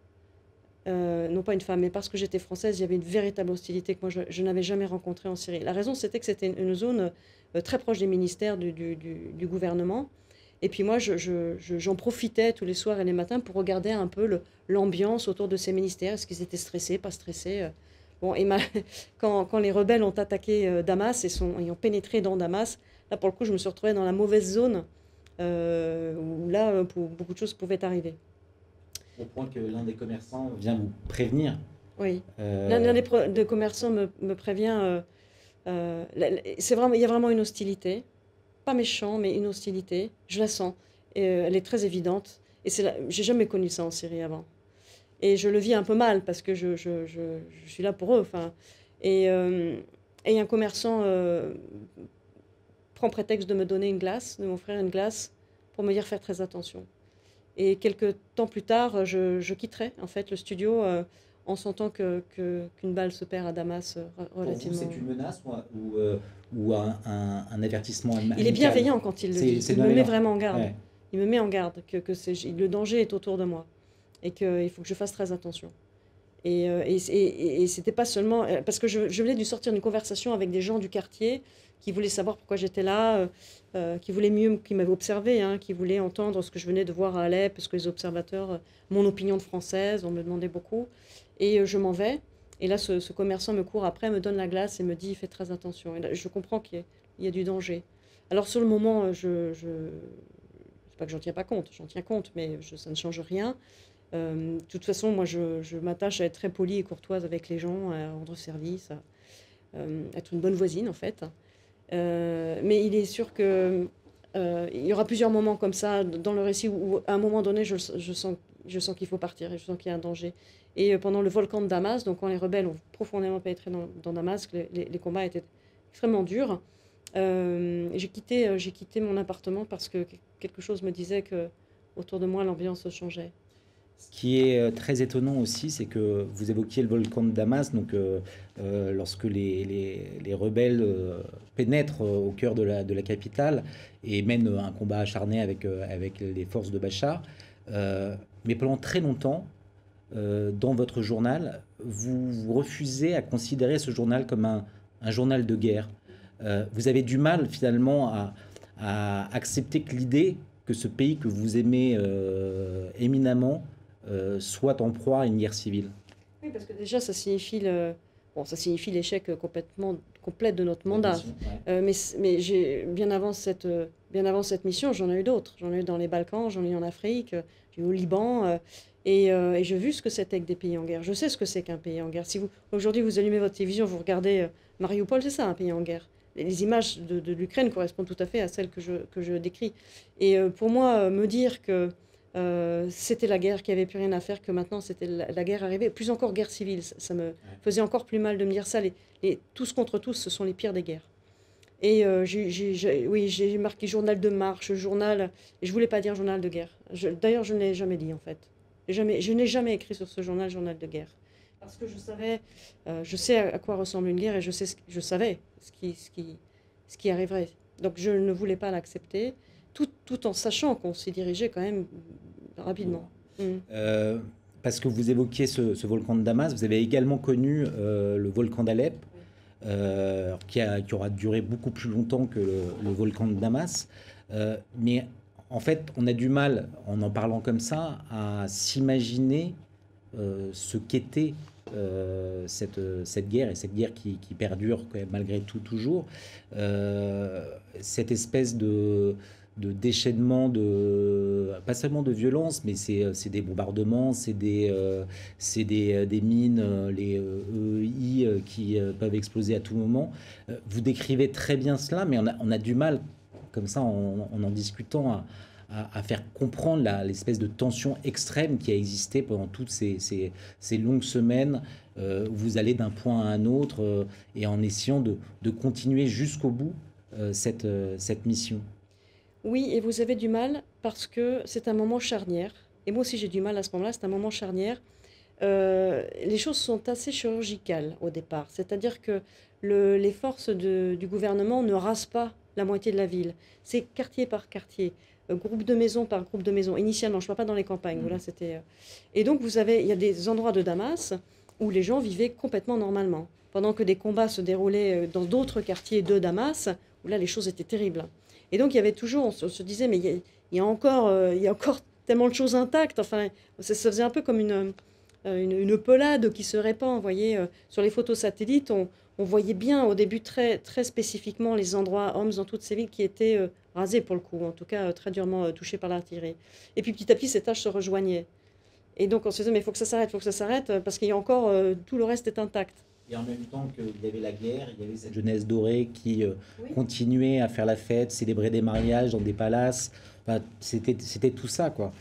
non pas une femme, mais parce que j'étais française, il y avait une véritable hostilité que moi je, n'avais jamais rencontrée en Syrie. La raison, c'était que c'était une, zone très proche des ministères du gouvernement. Et puis moi, j'en je, profitais tous les soirs et les matins pour regarder un peu l'ambiance autour de ces ministères. Est-ce qu'ils étaient stressés, pas stressés euh. Bon, et quand, quand, les rebelles ont attaqué euh, Damas et, sont, ont pénétré dans Damas, là, pour le coup, je me suis retrouvée dans la mauvaise zone euh, où là, beaucoup de choses pouvaient arriver. Au point que l'un des commerçants vient vous prévenir. Oui. L'un des, commerçants me, me prévient. c'est vraiment, il y a vraiment une hostilité méchant, mais une hostilité. Je la sens. Et, euh, elle est très évidente. Et c'est j'ai jamais connu ça en Syrie avant. Et je le vis un peu mal parce que je, je, je, suis là pour eux. Enfin, et, euh, et un commerçant euh, prend prétexte de me donner une glace, de m'offrir une glace, pour me dire faire très attention. Et quelques temps plus tard, je, quitterai en fait le studio en sentant que, qu'une balle se perd à Damas relativement. c'est une menace ou, ou un, un, avertissement Il est bienveillant quand il le dit. Il me met vraiment en garde. Il me met en garde que, que le danger est autour de moi et qu'il faut que je fasse très attention. Et, euh, et, et, et c'était pas seulement. Euh, parce que je, je venais de sortir d'une conversation avec des gens du quartier qui voulaient savoir pourquoi j'étais là, euh, qui voulaient mieux, qui m'avaient observé, hein, qui voulaient entendre ce que je venais de voir à Alep, parce que les observateurs, mon opinion de française, on me demandait beaucoup. Et je m'en vais. Et là, ce, commerçant me court après, me donne la glace et me dit fais très attention. Et je comprends qu'il y, a du danger. Alors, sur le moment, je. je c'est pas que j'en tiens pas compte, j'en tiens compte, mais ça ne change rien. Euh, de toute façon, moi, je, m'attache à être très polie et courtoise avec les gens, à rendre service, à euh, être une bonne voisine, en fait. Euh, mais il est sûr que il y aura plusieurs moments comme ça dans le récit où, à un moment donné, je sens, je sens qu'il faut partir et je sens qu'il y a un danger. Et euh, pendant le volcan de Damas, donc quand les rebelles ont profondément pénétré dans, Damas, les, combats étaient extrêmement durs. Euh, j'ai quitté, euh, j'ai quitté mon appartement parce que quelque chose me disait que autour de moi l'ambiance changeait. Ce qui est très étonnant aussi, c'est que vous évoquiez le volcan de Damas, donc lorsque les, les, les rebelles pénètrent au cœur de la, capitale et mènent un combat acharné avec les forces de Bachar. mais pendant très longtemps, dans votre journal, vous, refusez à considérer ce journal comme un, un journal de guerre. vous avez du mal finalement à, à accepter que l'idée que ce pays que vous aimez euh, éminemment euh, soit en proie à une guerre civile Oui, parce que déjà, ça signifie le, bon, ça signifie l'échec complètement complet de notre mandat. Euh, mais mais j'ai bien avant cette bien avant cette mission, j'en ai eu d'autres. J'en ai eu dans les Balkans, j'en ai eu en Afrique, j'ai eu au Liban. Et, et j'ai vu ce que c'était que des pays en guerre. Je sais ce que c'est qu'un pays en guerre. Si vous aujourd'hui vous allumez votre télévision, vous regardez Mariupol, c'est ça un pays en guerre les images de, l'Ukraine correspondent tout à fait à celles que je, que je décris. Et euh, pour moi, euh, me dire que euh, c'était la guerre qui avait plus rien à faire, que maintenant c'était la, guerre arrivée, plus encore guerre civile, ça, me faisait encore plus mal de me dire ça. Les, tous contre tous, ce sont les pires des guerres. Et oui, j'ai marqué journal de marche, journal, je voulais pas dire journal de guerre. D'ailleurs, je ne l'ai jamais dit en fait. Jamais, je n'ai jamais écrit sur ce journal journal de guerre parce que je savais, euh, je sais à quoi ressemble une guerre et je, sais je savais ce qui, ce, qui, ce qui arriverait. Donc je ne voulais pas l'accepter, tout, tout, en sachant qu'on s'y dirigeait quand même rapidement. Mm. Euh, parce que vous évoquiez ce, volcan de Damas, vous avez également connu euh, le volcan d'Alep, qui, a, qui, aura duré beaucoup plus longtemps que le, le volcan de Damas. mais en fait, on a du mal, en en parlant comme ça, à s'imaginer ce qu'était euh, cette, cette, guerre, et cette guerre qui, perdure malgré tout toujours, euh, cette espèce de, déchaînement, de, pas seulement de violence, mais c'est des bombardements, c'est des, euh, des, des, mines, les EI qui peuvent exploser à tout moment. Vous décrivez très bien cela, mais on a, on a du mal, comme ça, en en, discutant, à faire comprendre l'espèce de tension extrême qui a existé pendant toutes ces, longues semaines euh, où vous allez d'un point à un autre euh, et en essayant de, continuer jusqu'au bout euh, cette, mission. Oui, et vous avez du mal parce que c'est un moment charnière. Et moi aussi j'ai du mal à ce moment-là, c'est un moment charnière. les choses sont assez chirurgicales au départ. C'est-à-dire que le, les forces du gouvernement ne rasent pas la moitié de la ville. C'est quartier par quartier. Euh, groupe de maisons par groupe de maisons. Initialement, je ne parle pas dans les campagnes. Voilà, mm. c'était. Euh. Et donc, vous avez, il y a des endroits de Damas où les gens vivaient complètement normalement, pendant que des combats se déroulaient euh, dans d'autres quartiers de Damas où là, les choses étaient terribles. Et donc, il y avait toujours, on se, disait, mais il y, a, encore, il y a encore tellement de choses intactes. Enfin, ça, faisait un peu comme une, une, pelade qui se répand. Vous voyez, sur les photos satellites, on, on voyait bien au début très, très spécifiquement les endroits, hommes dans toutes ces villes qui étaient euh, rasés pour le coup, en tout cas euh, très durement euh, touchés par l'artillerie. Et puis petit à petit, ces tâches se rejoignaient. Et donc on se disait, mais il faut que ça s'arrête, il faut que ça s'arrête, parce qu'il y a encore, tout le reste est intact. Et en même temps qu'il y avait la guerre, il y avait cette jeunesse dorée qui continuait à faire la fête, célébrer des mariages dans des palaces. Enfin, c'était tout ça, quoi.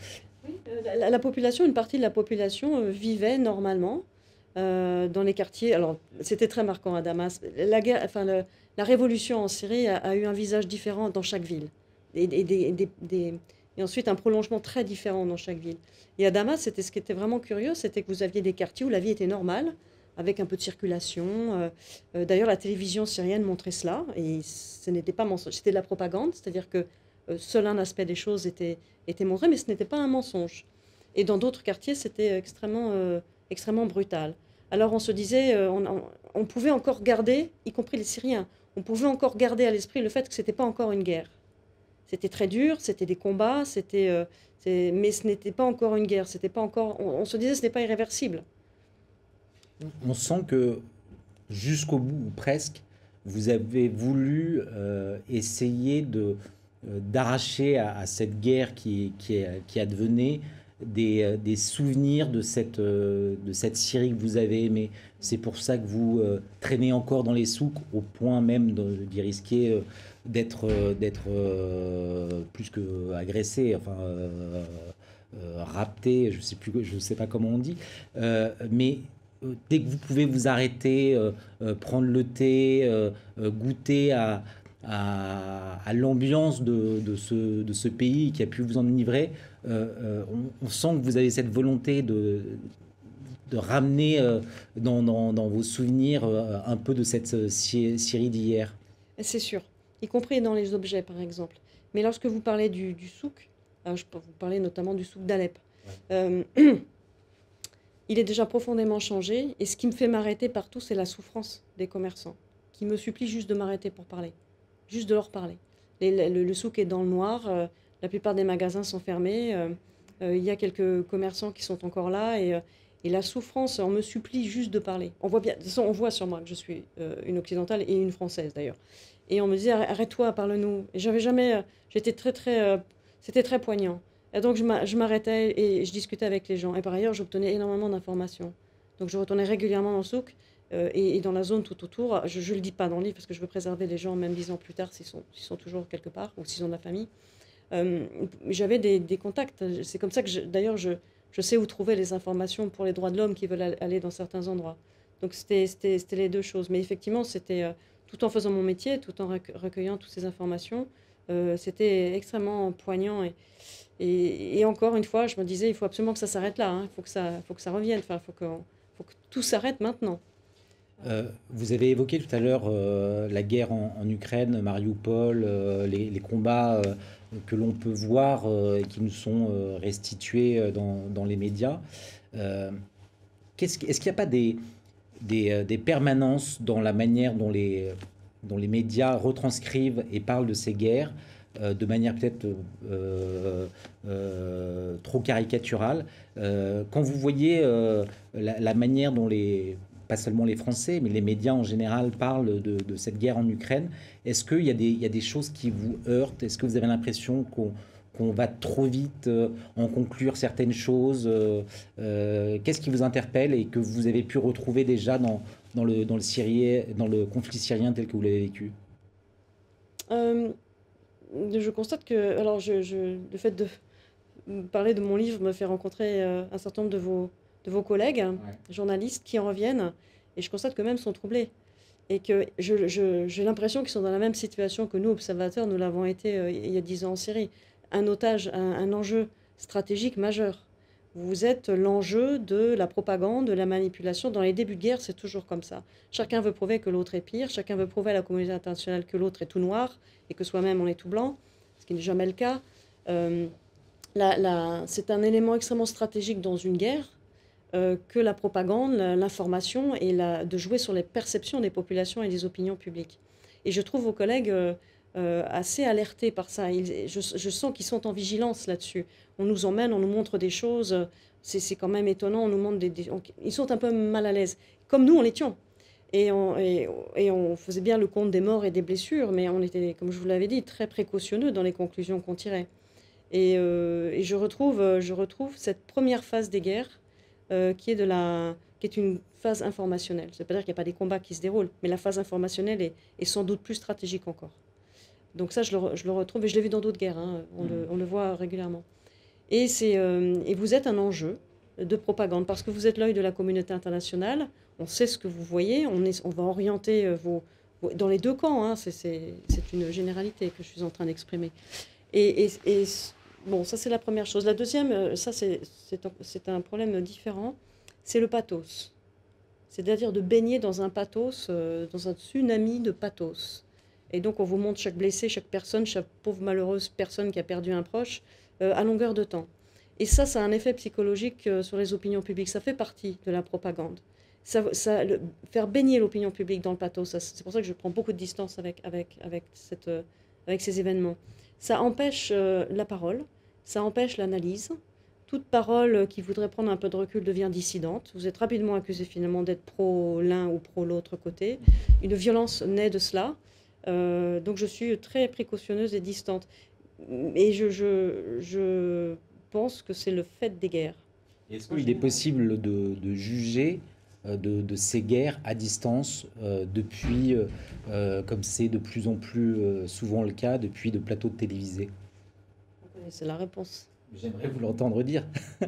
Oui, la, la, population, une partie de la population vivait normalement. Euh, dans les quartiers. Alors, c'était très marquant à Damas. La, guerre, enfin, la révolution en Syrie a, eu un visage différent dans chaque ville. Et, et, ensuite, un prolongement très différent dans chaque ville. Et à Damas, c'était ce qui était vraiment curieux, c'était que vous aviez des quartiers où la vie était normale, avec un peu de circulation. Euh, euh, d'ailleurs, la télévision syrienne montrait cela, et ce n'était pas mensonge, c'était de la propagande, c'est-à-dire que seul un aspect des choses était, était montré, mais ce n'était pas un mensonge. Et dans d'autres quartiers, c'était extrêmement extrêmement brutal. Alors on se disait, euh, on, pouvait encore garder, y compris les Syriens, on pouvait encore garder à l'esprit le fait que ce n'était pas encore une guerre. C'était très dur, c'était des combats, c'était, euh, mais ce n'était pas encore une guerre. C'était pas encore. On, se disait, ce n'est pas irréversible. On sent que jusqu'au bout, ou presque, vous avez voulu euh, essayer de d'arracher à, cette guerre qui, qui advenait euh, des, souvenirs de cette, euh, de cette Syrie que vous avez aimée. C'est pour ça que vous euh, traînez encore dans les souks, au point même d'y risquer d'être plus que agressé, enfin rapté, je sais plus, je sais pas comment on dit, mais dès que vous pouvez vous arrêter, prendre le thé, goûter à, à, l'ambiance de, ce, de ce pays qui a pu vous enivrer, euh, on, sent que vous avez cette volonté de, de ramener dans, dans, vos souvenirs un peu de cette Syrie d'hier. C'est sûr, y compris dans les objets par exemple. Mais lorsque vous parlez du, du souk, je peux vous parler notamment du souk d'Alep, il est déjà profondément changé. Et ce qui me fait m'arrêter partout, c'est la souffrance des commerçants, qui me supplient juste de m'arrêter pour parler, juste de leur parler. le, souk est dans le noir, euh, la plupart des magasins sont fermés, euh, euh, il y a quelques commerçants qui sont encore là, et, la souffrance, on me supplie juste de parler. On voit bien, on voit sur moi que je suis une occidentale et une française d'ailleurs. Et on me dit arrête-toi, parle-nous. Et j'avais jamais, j'étais très très, c'était très poignant. Et donc, je m'arrêtais et je discutais avec les gens. Et par ailleurs, j'obtenais énormément d'informations. Donc, je retournais régulièrement dans le souk euh, et, dans la zone tout autour. Je ne le dis pas dans le livre parce que je veux préserver les gens, même dix ans plus tard, s'ils sont, sont, toujours quelque part ou s'ils ont de la famille. Euh, J'avais des, contacts. C'est comme ça que, d'ailleurs, je, sais où trouver les informations pour les droits de l'homme qui veulent aller dans certains endroits. Donc, c'était les deux choses. Mais effectivement, c'était euh, tout en faisant mon métier, tout en recueillant toutes ces informations. Euh, c'était extrêmement poignant. Et, encore une fois, je me disais, il faut absolument que ça s'arrête là. Hein. Il faut, que ça, faut que ça revienne. Enfin, il faut que, tout s'arrête maintenant. Vous avez évoqué tout à l'heure la guerre en, Ukraine, Mariupol, les, combats que l'on peut voir et qui nous sont restitués dans, dans, les médias. Est-ce qu'il n'y a pas des, des, permanences dans la manière dont les, dont les médias retranscrivent et parlent de ces guerres euh, de manière peut-être euh, euh, trop caricaturale? quand vous voyez la, manière dont les, pas seulement les Français, mais les médias en général parlent de, cette guerre en Ukraine, est-ce qu'il y, a des choses qui vous heurtent? Est-ce que vous avez l'impression qu'on va trop vite en conclure certaines choses Qu'est-ce qui vous interpelle et que vous avez pu retrouver déjà dans, le, conflit syrien tel que vous l'avez vécu? Euh, Je constate que alors le fait de parler de mon livre me fait rencontrer euh, un certain nombre de vos, de vos collègues, journalistes, qui en reviennent, et je constate que même sont troublés. Et que j'ai l'impression qu'ils sont dans la même situation que nous, observateurs, nous l'avons été euh, il y a dix ans en Syrie. Un otage, un enjeu stratégique majeur. Vous êtes l'enjeu de la propagande, de la manipulation. Dans les débuts de guerre, c'est toujours comme ça. Chacun veut prouver que l'autre est pire, chacun veut prouver à la communauté internationale que l'autre est tout noir et que soi-même on est tout blanc, ce qui n'est jamais le cas. Euh, c'est un élément extrêmement stratégique dans une guerre euh, que la propagande, l'information et de jouer sur les perceptions des populations et des opinions publiques. Et je trouve vos collègues euh, euh, assez alertés par ça. je, sens qu'ils sont en vigilance là-dessus. On nous emmène, on nous montre des choses. C'est quand même étonnant. On nous montre des, ils sont un peu mal à l'aise, comme nous, on l'étions. Et on, faisait bien le compte des morts et des blessures, mais on était, comme je vous l'avais dit, très précautionneux dans les conclusions qu'on tirait. Et, je retrouve cette première phase des guerres euh, qui, est de la, qui est une phase informationnelle. Ça veut pas dire qu'il n'y a pas des combats qui se déroulent, mais la phase informationnelle est, est sans doute plus stratégique encore. Donc ça, je le, retrouve, et je l'ai vu dans d'autres guerres, hein. mm. on, le, voit régulièrement. Et, euh, et vous êtes un enjeu de propagande, parce que vous êtes l'œil de la communauté internationale, on sait ce que vous voyez, on, est, on va orienter euh, vos, dans les deux camps, hein, c'est une généralité que je suis en train d'exprimer. Et, et, bon, ça c'est la première chose. La deuxième, euh, ça c'est un, problème différent, c'est le pathos. C'est-à-dire de baigner dans un pathos, dans un tsunami de pathos. Et donc, on vous montre chaque blessé, chaque personne, chaque pauvre malheureuse personne qui a perdu un proche euh, à longueur de temps. Et ça, ça a un effet psychologique euh, sur les opinions publiques. Ça fait partie de la propagande. Ça, faire baigner l'opinion publique dans le pathos, c'est pour ça que je prends beaucoup de distance avec, avec, avec, cette, euh, avec ces événements. Ça empêche la parole, ça empêche l'analyse. Toute parole qui voudrait prendre un peu de recul devient dissidente. Vous êtes rapidement accusé finalement d'être pro l'un ou pro l'autre côté. Une violence naît de cela. Euh, donc je suis très précautionneuse et distante. Et je, pense que c'est le fait des guerres. Est-ce qu'il est possible de, juger euh, de, de, ces guerres à distance euh, depuis, comme c'est de plus en plus souvent le cas, depuis de plateaux de télévisés C'est la réponse. J'aimerais vous l'entendre dire.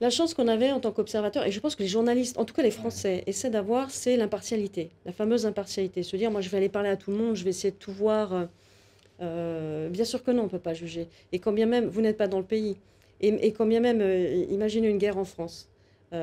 La chance qu'on avait en tant qu'observateur, et je pense que les journalistes, en tout cas les Français, essaient d'avoir, c'est l'impartialité, la fameuse impartialité. Se dire, moi je vais aller parler à tout le monde, je vais essayer de tout voir. Euh, euh, bien sûr que non, on ne peut pas juger. Et quand bien même, vous n'êtes pas dans le pays. Et, quand bien même, euh, imaginez une guerre en France.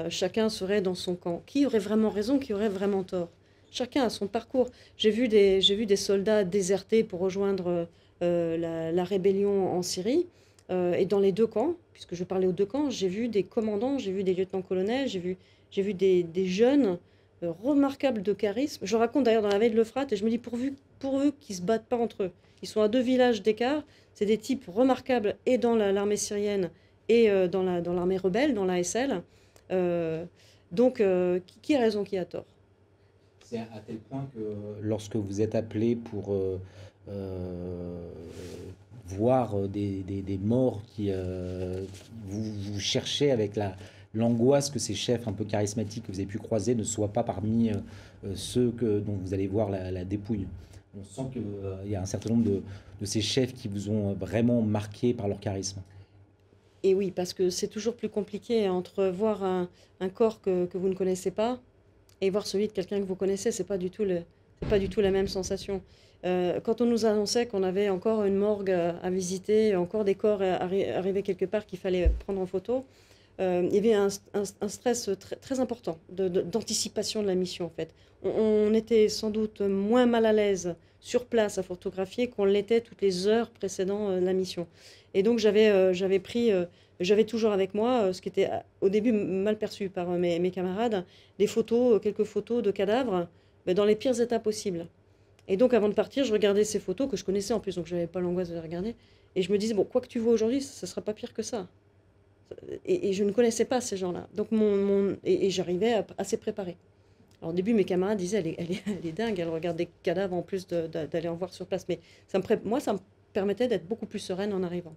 Chacun serait dans son camp. Qui aurait vraiment raison, qui aurait vraiment tort? Chacun a son parcours. J'ai vu, des, vu des soldats déserter pour rejoindre la, la, rébellion en Syrie. et dans les deux camps, puisque je parlais aux deux camps, j'ai vu des commandants, j'ai vu des lieutenants-colonels, j'ai vu, vu des, des jeunes euh, remarquables de charisme. Je raconte d'ailleurs dans la veille de l'Euphrate et je me dis pourvu, pour eux qu'ils ne se battent pas entre eux. Ils sont à deux villages d'écart. C'est des types remarquables et dans l'armée syrienne et euh, dans l'armée dans rebelle, dans l'ASL. Euh, donc, qui a raison, qui a tort? C'est à tel point que lorsque vous êtes appelé pour voir euh, des, des, morts qui euh, vous, cherchez avec la l'angoisse que ces chefs un peu charismatiques que vous avez pu croiser ne soient pas parmi euh, ceux que, dont vous allez voir la, dépouille. On sent qu'il y a un certain nombre de, de, ces chefs qui vous ont vraiment marqué par leur charisme. Et oui, parce que c'est toujours plus compliqué entre voir un, corps que, vous ne connaissez pas et voir celui de quelqu'un que vous connaissez. C'est pas du tout pas du tout la même sensation. Euh, quand on nous annonçait qu'on avait encore une morgue à visiter, encore des corps arrivés quelque part qu'il fallait prendre en photo, euh, il y avait un, stress très, important d'anticipation de, la mission en fait. On, était sans doute moins mal à l'aise sur place à photographier qu'on l'était toutes les heures précédant euh, la mission. Et donc j'avais j'avais pris, j'avais toujours avec moi, ce qui était au début mal perçu par mes, camarades, des photos, quelques photos de cadavres, mais dans les pires états possibles. Et donc, avant de partir, je regardais ces photos que je connaissais en plus, donc je n'avais pas l'angoisse de les regarder. Et je me disais, bon, quoi que tu vois aujourd'hui, ça ne sera pas pire que ça. Et, je ne connaissais pas ces gens-là. Donc, mon, mon et, j'arrivais assez préparé. Alors, au début, mes camarades disaient, elle est, dingue, elle regarde des cadavres en plus d'aller en voir sur place. Mais ça me, moi, ça me permettait d'être beaucoup plus sereine en arrivant.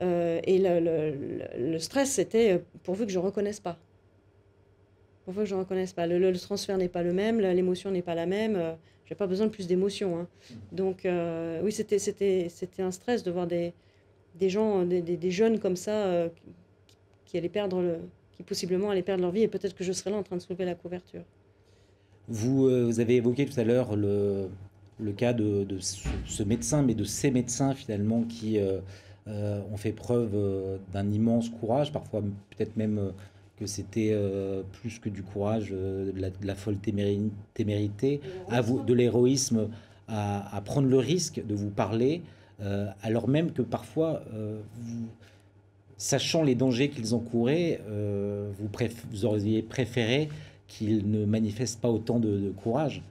Euh, et le, stress, c'était euh, pourvu que je ne reconnaisse pas. Pourvu que je ne reconnaisse pas. Le, transfert n'est pas le même, l'émotion n'est pas la même. Euh, j'ai pas besoin de plus d'émotions. Hein. Donc euh, oui, c'était un stress de voir des gens, des, jeunes comme ça qui, allaient perdre qui possiblement allaient perdre leur vie et peut-être que je serais là en train de soulever la couverture. Vous, euh, vous avez évoqué tout à l'heure le, le cas de, de ce, médecin, mais de ces médecins finalement qui ont fait preuve d'un immense courage, parfois peut-être même que c'était euh, plus que du courage, euh, de, la, folle témérité, à vous, de l'héroïsme, à, prendre le risque de vous parler, euh, alors même que parfois, vous, sachant les dangers qu'ils encouraient, vous, vous, auriez préféré qu'ils ne manifestent pas autant de, courage.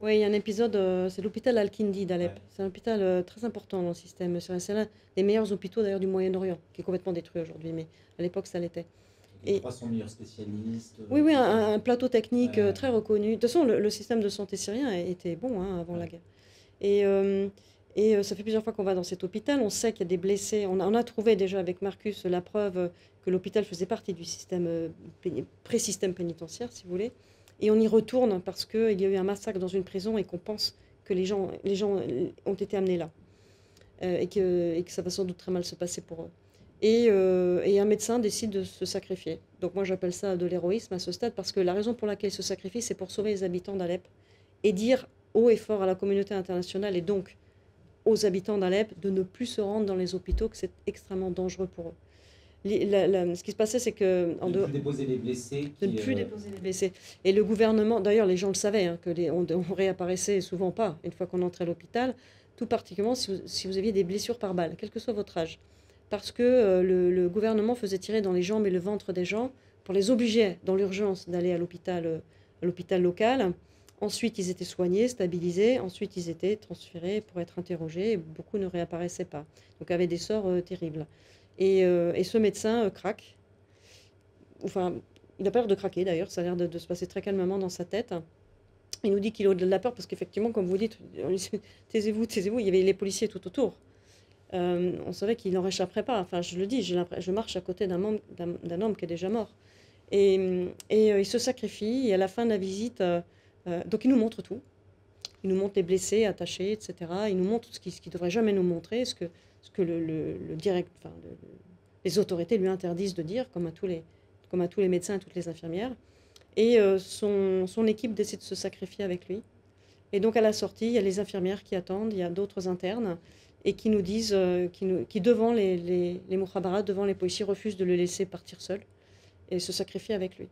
Oui, il y a un épisode, c'est l'hôpital Al-Kindi d'Alep. C'est un hôpital très important dans le système. C'est l'un des meilleurs hôpitaux d'ailleurs du Moyen-Orient, qui est complètement détruit aujourd'hui, mais à l'époque ça l'était. Et 300 meilleurs spécialistes. Oui, oui, un, plateau technique euh, très reconnu. De toute façon, le, système de santé syrien était bon hein, avant la guerre. Et, euh, et euh, ça fait plusieurs fois qu'on va dans cet hôpital. On sait qu'il y a des blessés. On a, trouvé déjà avec Marcus la preuve que l'hôpital faisait partie du système pré-système pénitentiaire, si vous voulez. Et on y retourne parce qu'il y a eu un massacre dans une prison et qu'on pense que les gens, les gens ont été amenés là. et, que, et ça va sans doute très mal se passer pour eux. Euh, et, un médecin décide de se sacrifier. Donc moi j'appelle ça de l'héroïsme à ce stade parce que la raison pour laquelle il se sacrifie, c'est pour sauver les habitants d'Alep et dire haut et fort à la communauté internationale et donc aux habitants d'Alep de ne plus se rendre dans les hôpitaux, que c'est extrêmement dangereux pour eux. ce qui se passait, c'est que... En de ne plus déposer les blessés. De ne plus euh, déposer les blessés. Et le gouvernement, d'ailleurs les gens le savaient, hein, que les, on, réapparaissait souvent pas une fois qu'on entrait à l'hôpital, tout particulièrement si vous, si vous aviez des blessures par balle, quel que soit votre âge parce que euh, le, gouvernement faisait tirer dans les jambes et le ventre des gens pour les obliger dans l'urgence d'aller à l'hôpital, euh, à l'hôpital local. Ensuite, ils étaient soignés, stabilisés. Ensuite, ils étaient transférés pour être interrogés. Beaucoup ne réapparaissaient pas. Donc, avaient des sorts euh, terribles. Et, ce médecin craque. Enfin, il a peur de craquer d'ailleurs. Ça a l'air de, se passer très calmement dans sa tête. Il nous dit qu'il a de la peur parce qu'effectivement, comme vous dites, taisez-vous, taisez-vous. Il y avait les policiers tout autour. Euh, on savait qu'il n'en réchapperait pas. Enfin, je le dis, je marche à côté d'un homme, qui est déjà mort. Et, euh, il se sacrifie, et à la fin de la visite, euh, donc il nous montre tout. Il nous montre les blessés, attachés, etc. Il nous montre ce qu'il ne devrait jamais nous montrer, ce que, le, les autorités lui interdisent de dire, comme à tous les, comme à tous les médecins et toutes les infirmières. Et euh, son, équipe décide de se sacrifier avec lui. Et donc à la sortie, il y a les infirmières qui attendent, il y a d'autres internes, et qui nous disent, euh, qui, devant les, les, devant les policiers, refusent de le laisser partir seul et se sacrifier avec lui.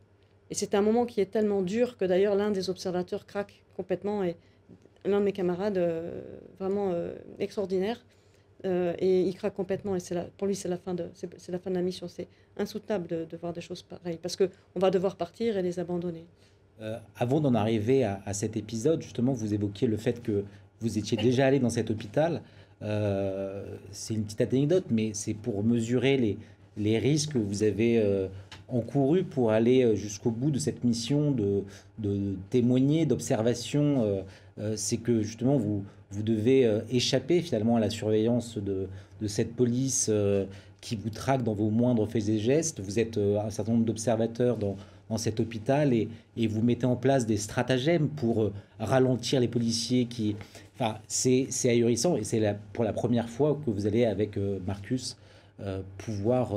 Et c'est un moment qui est tellement dur que d'ailleurs l'un des observateurs craque complètement et l'un de mes camarades, euh, vraiment euh, extraordinaire, euh, et il craque complètement. Et la, pour lui, c'est la, fin de, la fin de la mission. C'est insoutenable de, de, voir des choses pareilles parce qu'on va devoir partir et les abandonner. avant d'en arriver à, à, cet épisode, justement, vous évoquiez le fait que vous étiez déjà allé dans cet hôpital. c'est une petite anecdote, mais c'est pour mesurer les, les risques que vous avez encouru pour aller jusqu'au bout de cette mission de, de témoigner, d'observation euh, c'est que justement vous, vous devez euh, échapper finalement à la surveillance de, de cette police euh, qui vous traque dans vos moindres faits et gestes. Vous êtes un certain nombre d'observateurs dans, dans, cet hôpital et, et, vous mettez en place des stratagèmes pour ralentir les policiers qui... Enfin, c'est ahurissant et c'est pour la première fois que vous allez avec Marcus pouvoir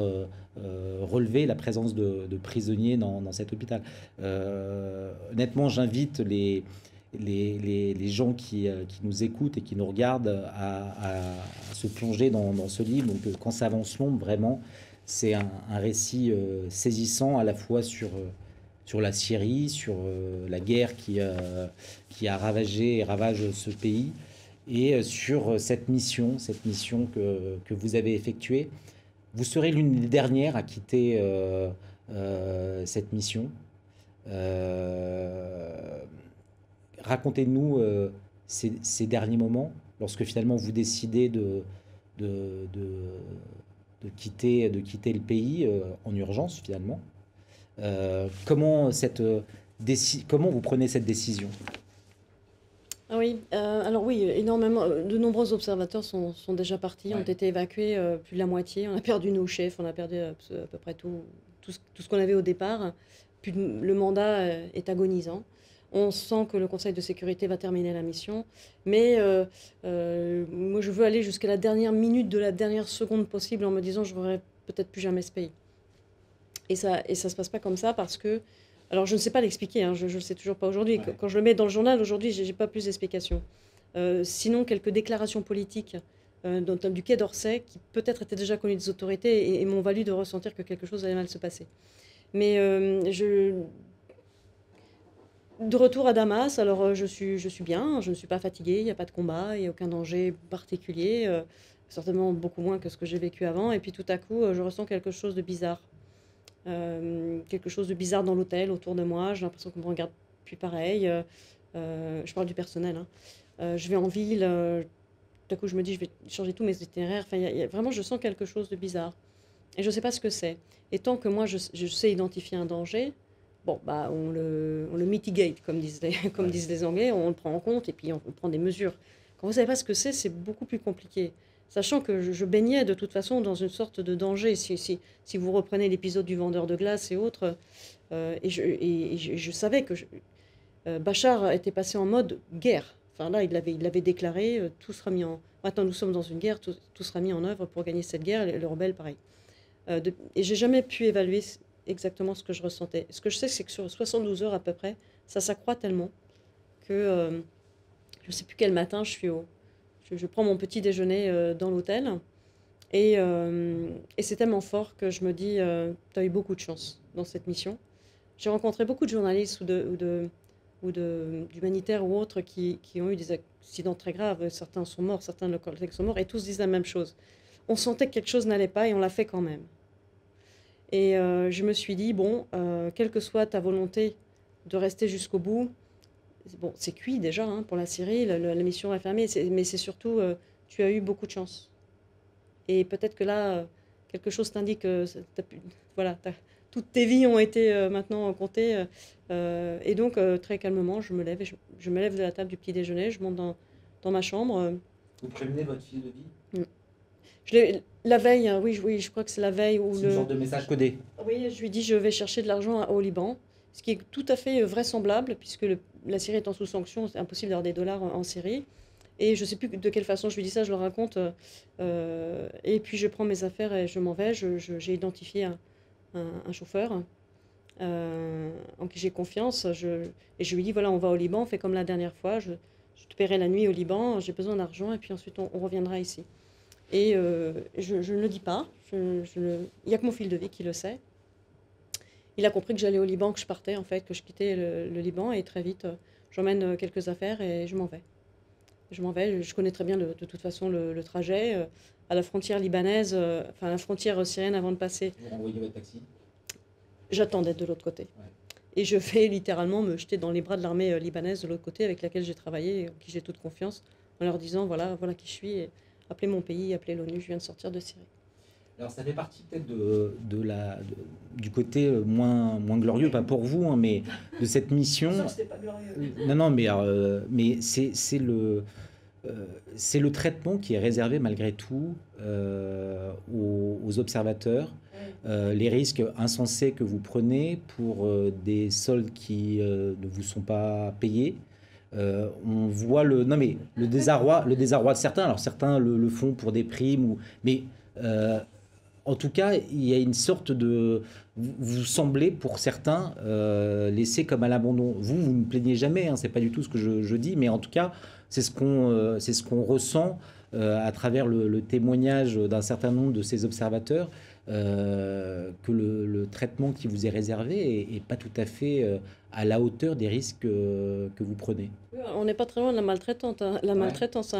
relever la présence de, prisonniers dans, cet hôpital. honnêtement, j'invite les, les, les, gens qui, euh, qui, nous écoutent et qui nous regardent à, se plonger dans, ce livre. Euh, quand ça avance long, vraiment, c'est un, récit euh, saisissant à la fois sur, sur la Syrie, sur la guerre qui, qui a ravagé et ravage ce pays, et sur cette mission, cette mission que, que vous avez effectuée. Vous serez l'une des dernières à quitter cette mission. Euh, racontez-nous euh, ces, derniers moments, lorsque finalement vous décidez de, de, de, quitter, de quitter le pays euh, en urgence finalement. Euh, comment, cette, comment vous prenez cette décision? Ah oui, alors oui, énormément, de nombreux observateurs sont, sont déjà partis, ont été évacués, plus de la moitié. On a perdu nos chefs, on a perdu à, peu près tout, tout ce, tout ce qu'on avait au départ. Puis le mandat est agonisant. On sent que le Conseil de sécurité va terminer la mission. Mais euh, euh, moi, je veux aller jusqu'à la dernière minute de la dernière seconde possible en me disant je ne verrai peut-être plus jamais ce pays. Et ça et ça se passe pas comme ça parce que. Alors, je ne sais pas l'expliquer, hein, je ne le sais toujours pas aujourd'hui. Quand je le mets dans le journal aujourd'hui, je n'ai pas plus d'explications. Euh, sinon, quelques déclarations politiques du Quai d'Orsay qui peut-être étaient déjà connues des autorités et, et m'ont valu de ressentir que quelque chose allait mal se passer. Mais je, de retour à Damas, alors euh, je suis, je suis bien, je ne suis pas fatiguée, il n'y a pas de combat, il n'y a aucun danger particulier, euh, certainement beaucoup moins que ce que j'ai vécu avant. Et puis tout à coup, euh, je ressens quelque chose de bizarre. Quelque chose de bizarre dans l'hôtel autour de moi, j'ai l'impression qu'on me regarde plus pareil. je parle du personnel. Hein. je vais en ville, tout à coup je me dis je vais changer tous mes itinéraires. Enfin, vraiment, je sens quelque chose de bizarre. Et je ne sais pas ce que c'est. Et tant que moi, je, je sais identifier un danger, bon, bah, on, le, on le mitigate, comme disent, les, comme disent les Anglais, on le prend en compte et puis on, prend des mesures. Quand vous ne savez pas ce que c'est, c'est beaucoup plus compliqué. Sachant que je, baignais de toute façon dans une sorte de danger. Si, si, vous reprenez l'épisode du vendeur de glace et autres, euh, et, je, savais que euh, Bachar était passé en mode guerre. Enfin là, il l'avait il avait déclaré, euh, tout sera mis en... Maintenant, nous sommes dans une guerre, tout, sera mis en œuvre pour gagner cette guerre. Les, les rebelles, pareil. Et j'ai jamais pu évaluer exactement ce que je ressentais. Ce que je sais, c'est que sur 72 heures à peu près, ça s'accroît tellement que je ne sais plus quel matin je suis au. Je, prends mon petit déjeuner euh, dans l'hôtel et, euh, et c'est tellement fort que je me dis tu as eu beaucoup de chance dans cette mission. J'ai rencontré beaucoup de journalistes ou de, ou de, ou d'humanitaires ou autres qui, qui, ont eu des accidents très graves. Certains sont morts, certains de collègues sont morts et tous disent la même chose. On sentait que quelque chose n'allait pas et on l'a fait quand même. Et euh, je me suis dit, bon, euh, quelle que soit ta volonté de rester jusqu'au bout, bon, c'est cuit déjà hein, pour la Syrie, la, la, mission est fermée, mais c'est surtout, euh, tu as eu beaucoup de chance. Et peut-être que là, quelque chose t'indique que voilà, toutes tes vies ont été maintenant comptées. et donc, très calmement, je me lève, et je, me lève de la table du petit déjeuner, je monte dans, dans ma chambre. Vous prévenez votre fille de vie? Mm. Je la veille, hein, oui, oui, je crois que c'est la veille. C'est le... genre de message codé. Oui, je lui dis je vais chercher de l'argent au Liban, ce qui est tout à fait euh, vraisemblable, puisque le, la Syrie étant sous sanction, c'est impossible d'avoir des dollars en, Syrie. Et je ne sais plus de quelle façon je lui dis ça, je le raconte. Euh, et puis je prends mes affaires et je m'en vais. J'ai identifié un, un, chauffeur en qui j'ai confiance. Je, et je lui dis voilà, on va au Liban, on fait comme la dernière fois. Je, je te paierai la nuit au Liban, j'ai besoin d'argent, et puis ensuite on, reviendra ici. Et je, je, ne le dis pas. Il n'y a que mon fil de vie qui le sait. Il a compris que j'allais au Liban, que je partais en fait, que je quittais le, Liban, et très vite, j'emmène quelques affaires et je m'en vais. Je m'en vais. Je connais très bien de, toute façon le, trajet à la frontière libanaise, enfin à la frontière syrienne avant de passer. Vous renvoyez votre taxi? J'attends d'être de l'autre côté. Et je vais littéralement me jeter dans les bras de l'armée euh, libanaise de l'autre côté avec laquelle j'ai travaillé, en qui j'ai toute confiance, en leur disant voilà, voilà qui je suis, et appelez mon pays, appelez l'ONU, je viens de sortir de Syrie. Alors ça fait partie peut-être de, de, la, du côté euh, moins, moins glorieux, pas pour vous, hein, mais de cette mission. pas glorieux. Non, non, mais, euh, mais c'est le, c'est le traitement qui est réservé malgré tout aux, aux, observateurs euh, les risques insensés que vous prenez pour euh, des soldes qui euh, ne vous sont pas payés. on voit le non mais le désarroi, le désarroi de certains. Alors certains le, font pour des primes ou mais en tout cas, il y a une sorte de. Vous, semblez, pour certains, laisser comme à l'abandon. Vous, vous ne plaignez jamais, hein, c'est pas du tout ce que je, dis, mais en tout cas, c'est ce qu'on c'est ce qu'on ressent à travers le témoignage d'un certain nombre de ces observateurs. Euh, que le, traitement qui vous est réservé est, pas tout à fait euh, à la hauteur des risques que vous prenez. On n'est pas très loin de la. Hein. La maltraitance,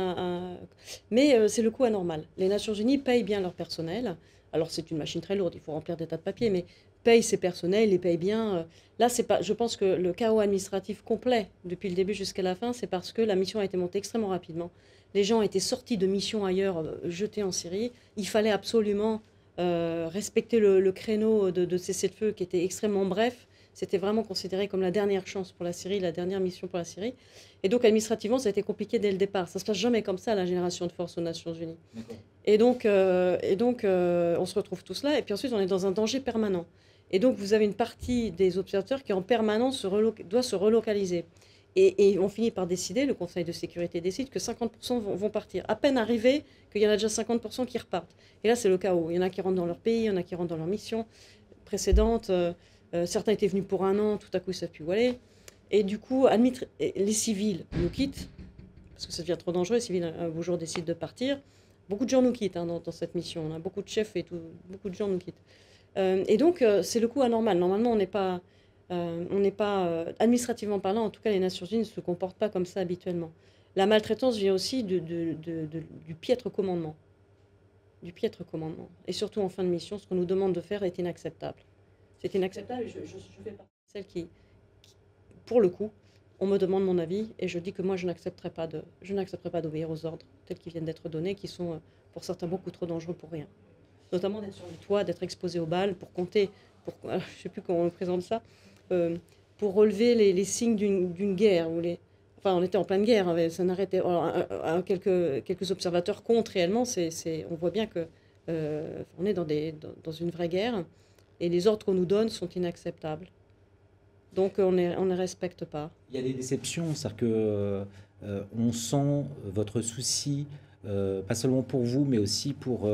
mais euh, c'est le coût anormal. Les Nations Unies payent bien leur personnel. Alors c'est une machine très lourde, il faut remplir des tas de papiers, mais payent ses personnels, les payent bien. Là, c'est pas. Je pense que le chaos administratif complet depuis le début jusqu'à la fin, c'est parce que la mission a été montée extrêmement rapidement. Les gens étaient sortis de mission ailleurs, jetés en Syrie. Il fallait absolument euh, respecter le, créneau de, de cessez-le-feu qui était extrêmement bref. C'était vraiment considéré comme la dernière chance pour la Syrie, la dernière mission pour la Syrie. Et donc, administrativement, ça a été compliqué dès le départ. Ça se passe jamais comme ça, la génération de force aux Nations Unies. Et donc, euh, et donc euh, on se retrouve tous là. Et puis ensuite, on est dans un danger permanent. Et donc, vous avez une partie des observateurs qui, en permanence, se doit se relocaliser. Et, on finit par décider, le Conseil de sécurité décide que 50% vont, partir. À peine arrivé, qu'il y en a déjà 50% qui repartent. Et là, c'est le chaos. Il y en a qui rentrent dans leur pays, il y en a qui rentrent dans leur mission précédente. Euh, euh, certains étaient venus pour un an, tout à coup, ils ne savent plus où aller. Et du coup, les civils nous quittent, parce que ça devient trop dangereux. Les civils, un beau jour, décident de partir. Beaucoup de gens nous quittent hein, dans, cette mission. On a beaucoup de chefs et beaucoup de gens nous quittent. Euh, et donc, c'est le coup anormal. Normalement, on n'est pas euh, on euh, administrativement parlant, en tout cas, les Nations Unies ne se comportent pas comme ça habituellement. La maltraitance vient aussi du piètre commandement. Du piètre commandement. Et surtout en fin de mission, ce qu'on nous demande de faire est inacceptable. C'est inacceptable. Je, je, fais partie de celles qui, pour le coup, on me demande mon avis et je dis que moi, je n'accepterai pas de, je pas d'obéir aux ordres tels qu'ils viennent d'être donnés, qui sont euh, pour certains beaucoup trop dangereux pour rien. Notamment d'être sur le toit, d'être exposé aux balles, pour compter, pour, je ne sais plus comment on présente ça, euh, pour relever les, signes d'une guerre. Ou. Enfin, on était en pleine guerre, hein, ça n'arrêtait. quelques, quelques observateurs comptent réellement, on voit bien que euh, on est dans, une vraie guerre et les ordres qu'on nous donne sont inacceptables. Donc on, est, on ne respecte pas. Il y a des déceptions, c'est-à-dire que euh, on sent votre souci, pas seulement pour vous, mais aussi pour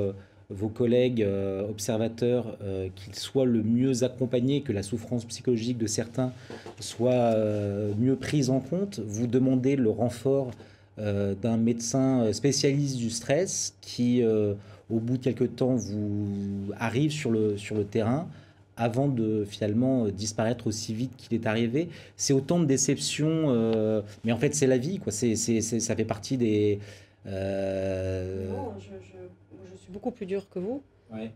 vos collègues euh, observateurs euh, qu'ils soient le mieux accompagnés, que la souffrance psychologique de certains soit euh, mieux prise en compte. Vous demandez le renfort d'un médecin spécialiste du stress qui, au bout de quelques temps, vous arrive sur le, sur le terrain avant de finalement disparaître aussi vite qu'il est arrivé. C'est autant de déceptions, mais en fait c'est la vie, quoi. C'est, ça fait partie des... Non, je beaucoup plus dur que vous.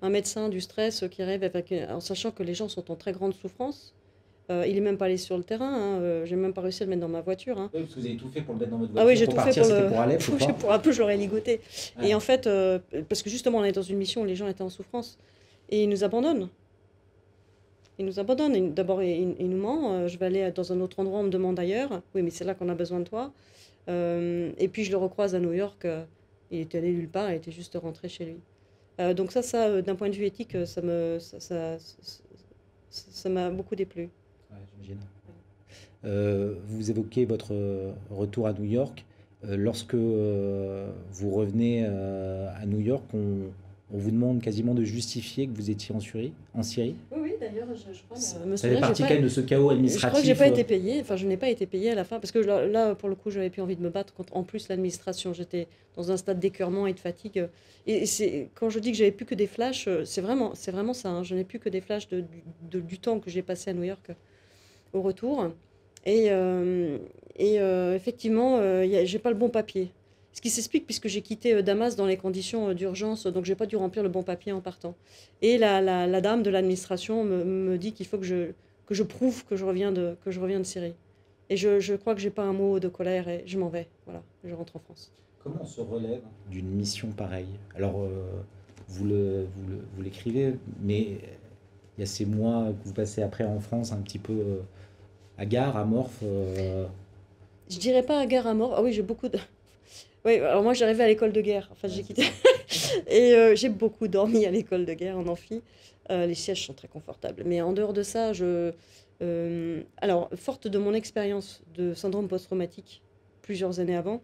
Un médecin du stress qui rêve avec, en sachant que les gens sont en très grande souffrance. Euh, il est même pas allé sur le terrain. Hein. Euh, j'ai même pas réussi à le mettre dans ma voiture. Hein. Oui, parce que vous avez tout fait pour le mettre dans votre voiture. Ah oui, j'ai tout fait pour, le... pour aller. pour un peu, j'aurais ligoté. Et en fait, euh, parce que justement, on est dans une mission où les gens étaient en souffrance. Et ils nous abandonnent. Ils nous abandonnent. D'abord, ils, nous ment. je vais aller dans un autre endroit, on me demande ailleurs. Oui, mais c'est là qu'on a besoin de toi. et puis, je le recroise à New York. il était allé nulle part, il était juste rentré chez lui. Euh, donc ça, ça euh, d'un point de vue éthique, euh, ça me, ça, ça, m'a beaucoup déplu. Vous évoquez votre retour à New York. lorsque vous revenez à New York, on, on, vous demande quasiment de justifier que vous étiez en Syrie, en Syrie Oui, oui. d'ailleurs, je, crois. Ça fait partie quand même de ce chaos administratif. Je crois que j'ai pas été payée, enfin je n'ai pas été payée à la fin, parce que là, pour le coup, j'avais plus envie de me battre contre en plus l'administration. J'étais dans un stade d'écœurement et de fatigue. Et c'est quand je dis que j'avais plus que des flashs, c'est vraiment, c'est vraiment ça. Hein. Je n'ai plus que des flashs de, du temps que j'ai passé à New York au retour. Et, euh, et euh, effectivement, euh, j'ai pas le bon papier. Ce qui s'explique puisque j'ai quitté Damas dans les conditions d'urgence, donc j'ai pas dû remplir le bon papier en partant. Et la, la, dame de l'administration me, me, dit qu'il faut que je, que je prouve que je reviens de, que je reviens de Syrie. Et je, je crois que j'ai pas un mot de colère et je m'en vais. Voilà, je rentre en France. Comment on se relève d'une mission pareille Alors, vous le, vous l'écrivez, mais il y a ces mois que vous passez après en France un petit peu à gare, à Morphe euh, Je dirais pas à gare, à Morphe. Ah oui, j'ai beaucoup de. Oui, alors moi j'arrivais à l'école de guerre. Enfin, j'ai quitté. et euh, j'ai beaucoup dormi à l'école de guerre en amphi. Euh, les sièges sont très confortables. Mais en dehors de ça, je. alors, forte de mon expérience de syndrome post-traumatique plusieurs années avant,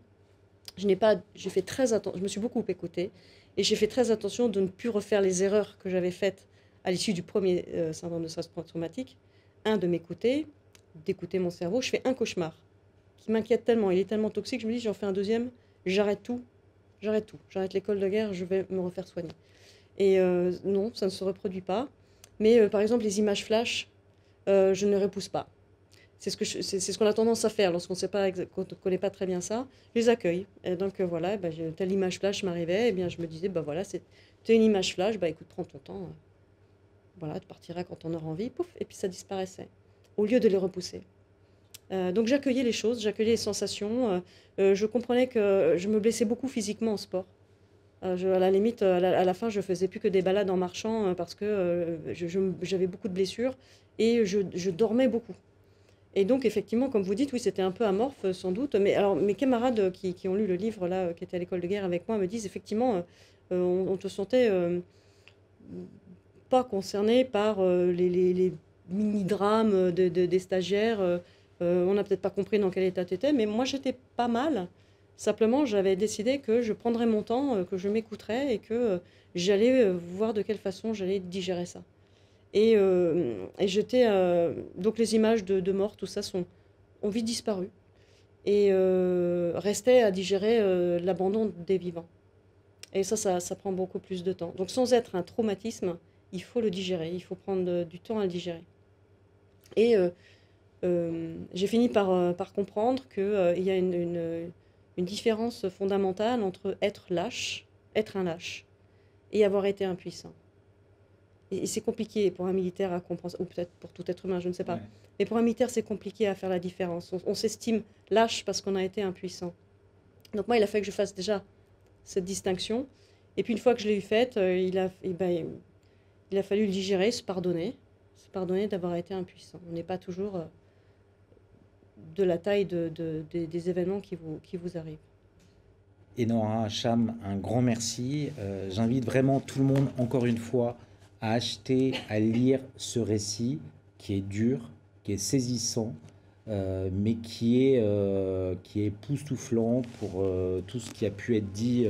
je n'ai pas. J'ai fait très attention. Je me suis beaucoup écoutée et j'ai fait très attention de ne plus refaire les erreurs que j'avais faites à l'issue du premier syndrome de stress post-traumatique. Un, de m'écouter d'écouter mon cerveau, je fais un cauchemar qui m'inquiète tellement, il est tellement toxique, je me dis j'en fais un deuxième, j'arrête tout, j'arrête tout, j'arrête l'école de guerre, je vais me refaire soigner. Et euh, non, ça ne se reproduit pas. Mais euh, par exemple, les images flash, euh, je ne repousse pas. C'est ce qu'on a tendance à faire lorsqu'on ne connaît pas très bien ça. Je les accueille. Et donc voilà, bah, telle image flash m'arrivait, et bien je me disais, bah voilà, c'est une image flash, bah écoute, prends ton temps. Voilà, tu partiras quand on aura envie, pouf, et puis ça disparaissait au lieu de les repousser. Euh, donc j'accueillais les choses, j'accueillais les sensations. Euh, euh, je comprenais que je me blessais beaucoup physiquement en sport. À la limite, à la, fin, je faisais plus que des balades en marchant parce que j'avais beaucoup de blessures et je, dormais beaucoup. Et donc, effectivement, comme vous dites, oui, c'était un peu amorphe, sans doute. Mais alors, mes camarades qui, qui ont lu le livre, là, qui étaient à l'école de guerre avec moi, me disent, effectivement, on, te sentait pas concerné par les, les mini-drame de, des stagiaires. Euh, euh, on n'a peut-être pas compris dans quel état tu étais, mais moi j'étais pas mal. Simplement, j'avais décidé que je prendrais mon temps, euh, que je m'écouterais et que j'allais voir de quelle façon j'allais digérer ça. Et, et j'étais. donc les images de, mort, tout ça, sont, ont vite disparu. Et restait à digérer l'abandon des vivants. Et ça, ça, prend beaucoup plus de temps. Donc sans être un traumatisme, il faut le digérer, il faut prendre du temps à le digérer. Et euh, euh, j'ai fini par, euh, par comprendre qu'il y a une, une, différence fondamentale entre être lâche, être un lâche, et avoir été impuissant. Et, c'est compliqué pour un militaire à comprendre, ou peut-être pour tout être humain, je ne sais pas. Mais pour un militaire, c'est compliqué à faire la différence. On, s'estime lâche parce qu'on a été impuissant. Donc moi, il a fallu que je fasse déjà cette distinction. Et puis une fois que je l'ai eu faite, il, a, eh ben, il a fallu le digérer, se pardonner pardonner d'avoir été impuissant. On n'est pas toujours euh, de la taille de, des, événements qui vous, arrivent. Enora Cham, un grand merci. Euh, j'invite vraiment tout le monde, encore une fois, à acheter, à lire ce récit qui est dur, qui est saisissant, euh, mais qui est, qui est époustouflant pour tout ce qui a pu être dit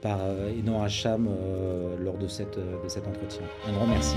par Enora Cham lors de, cette, de cet entretien. Un grand merci.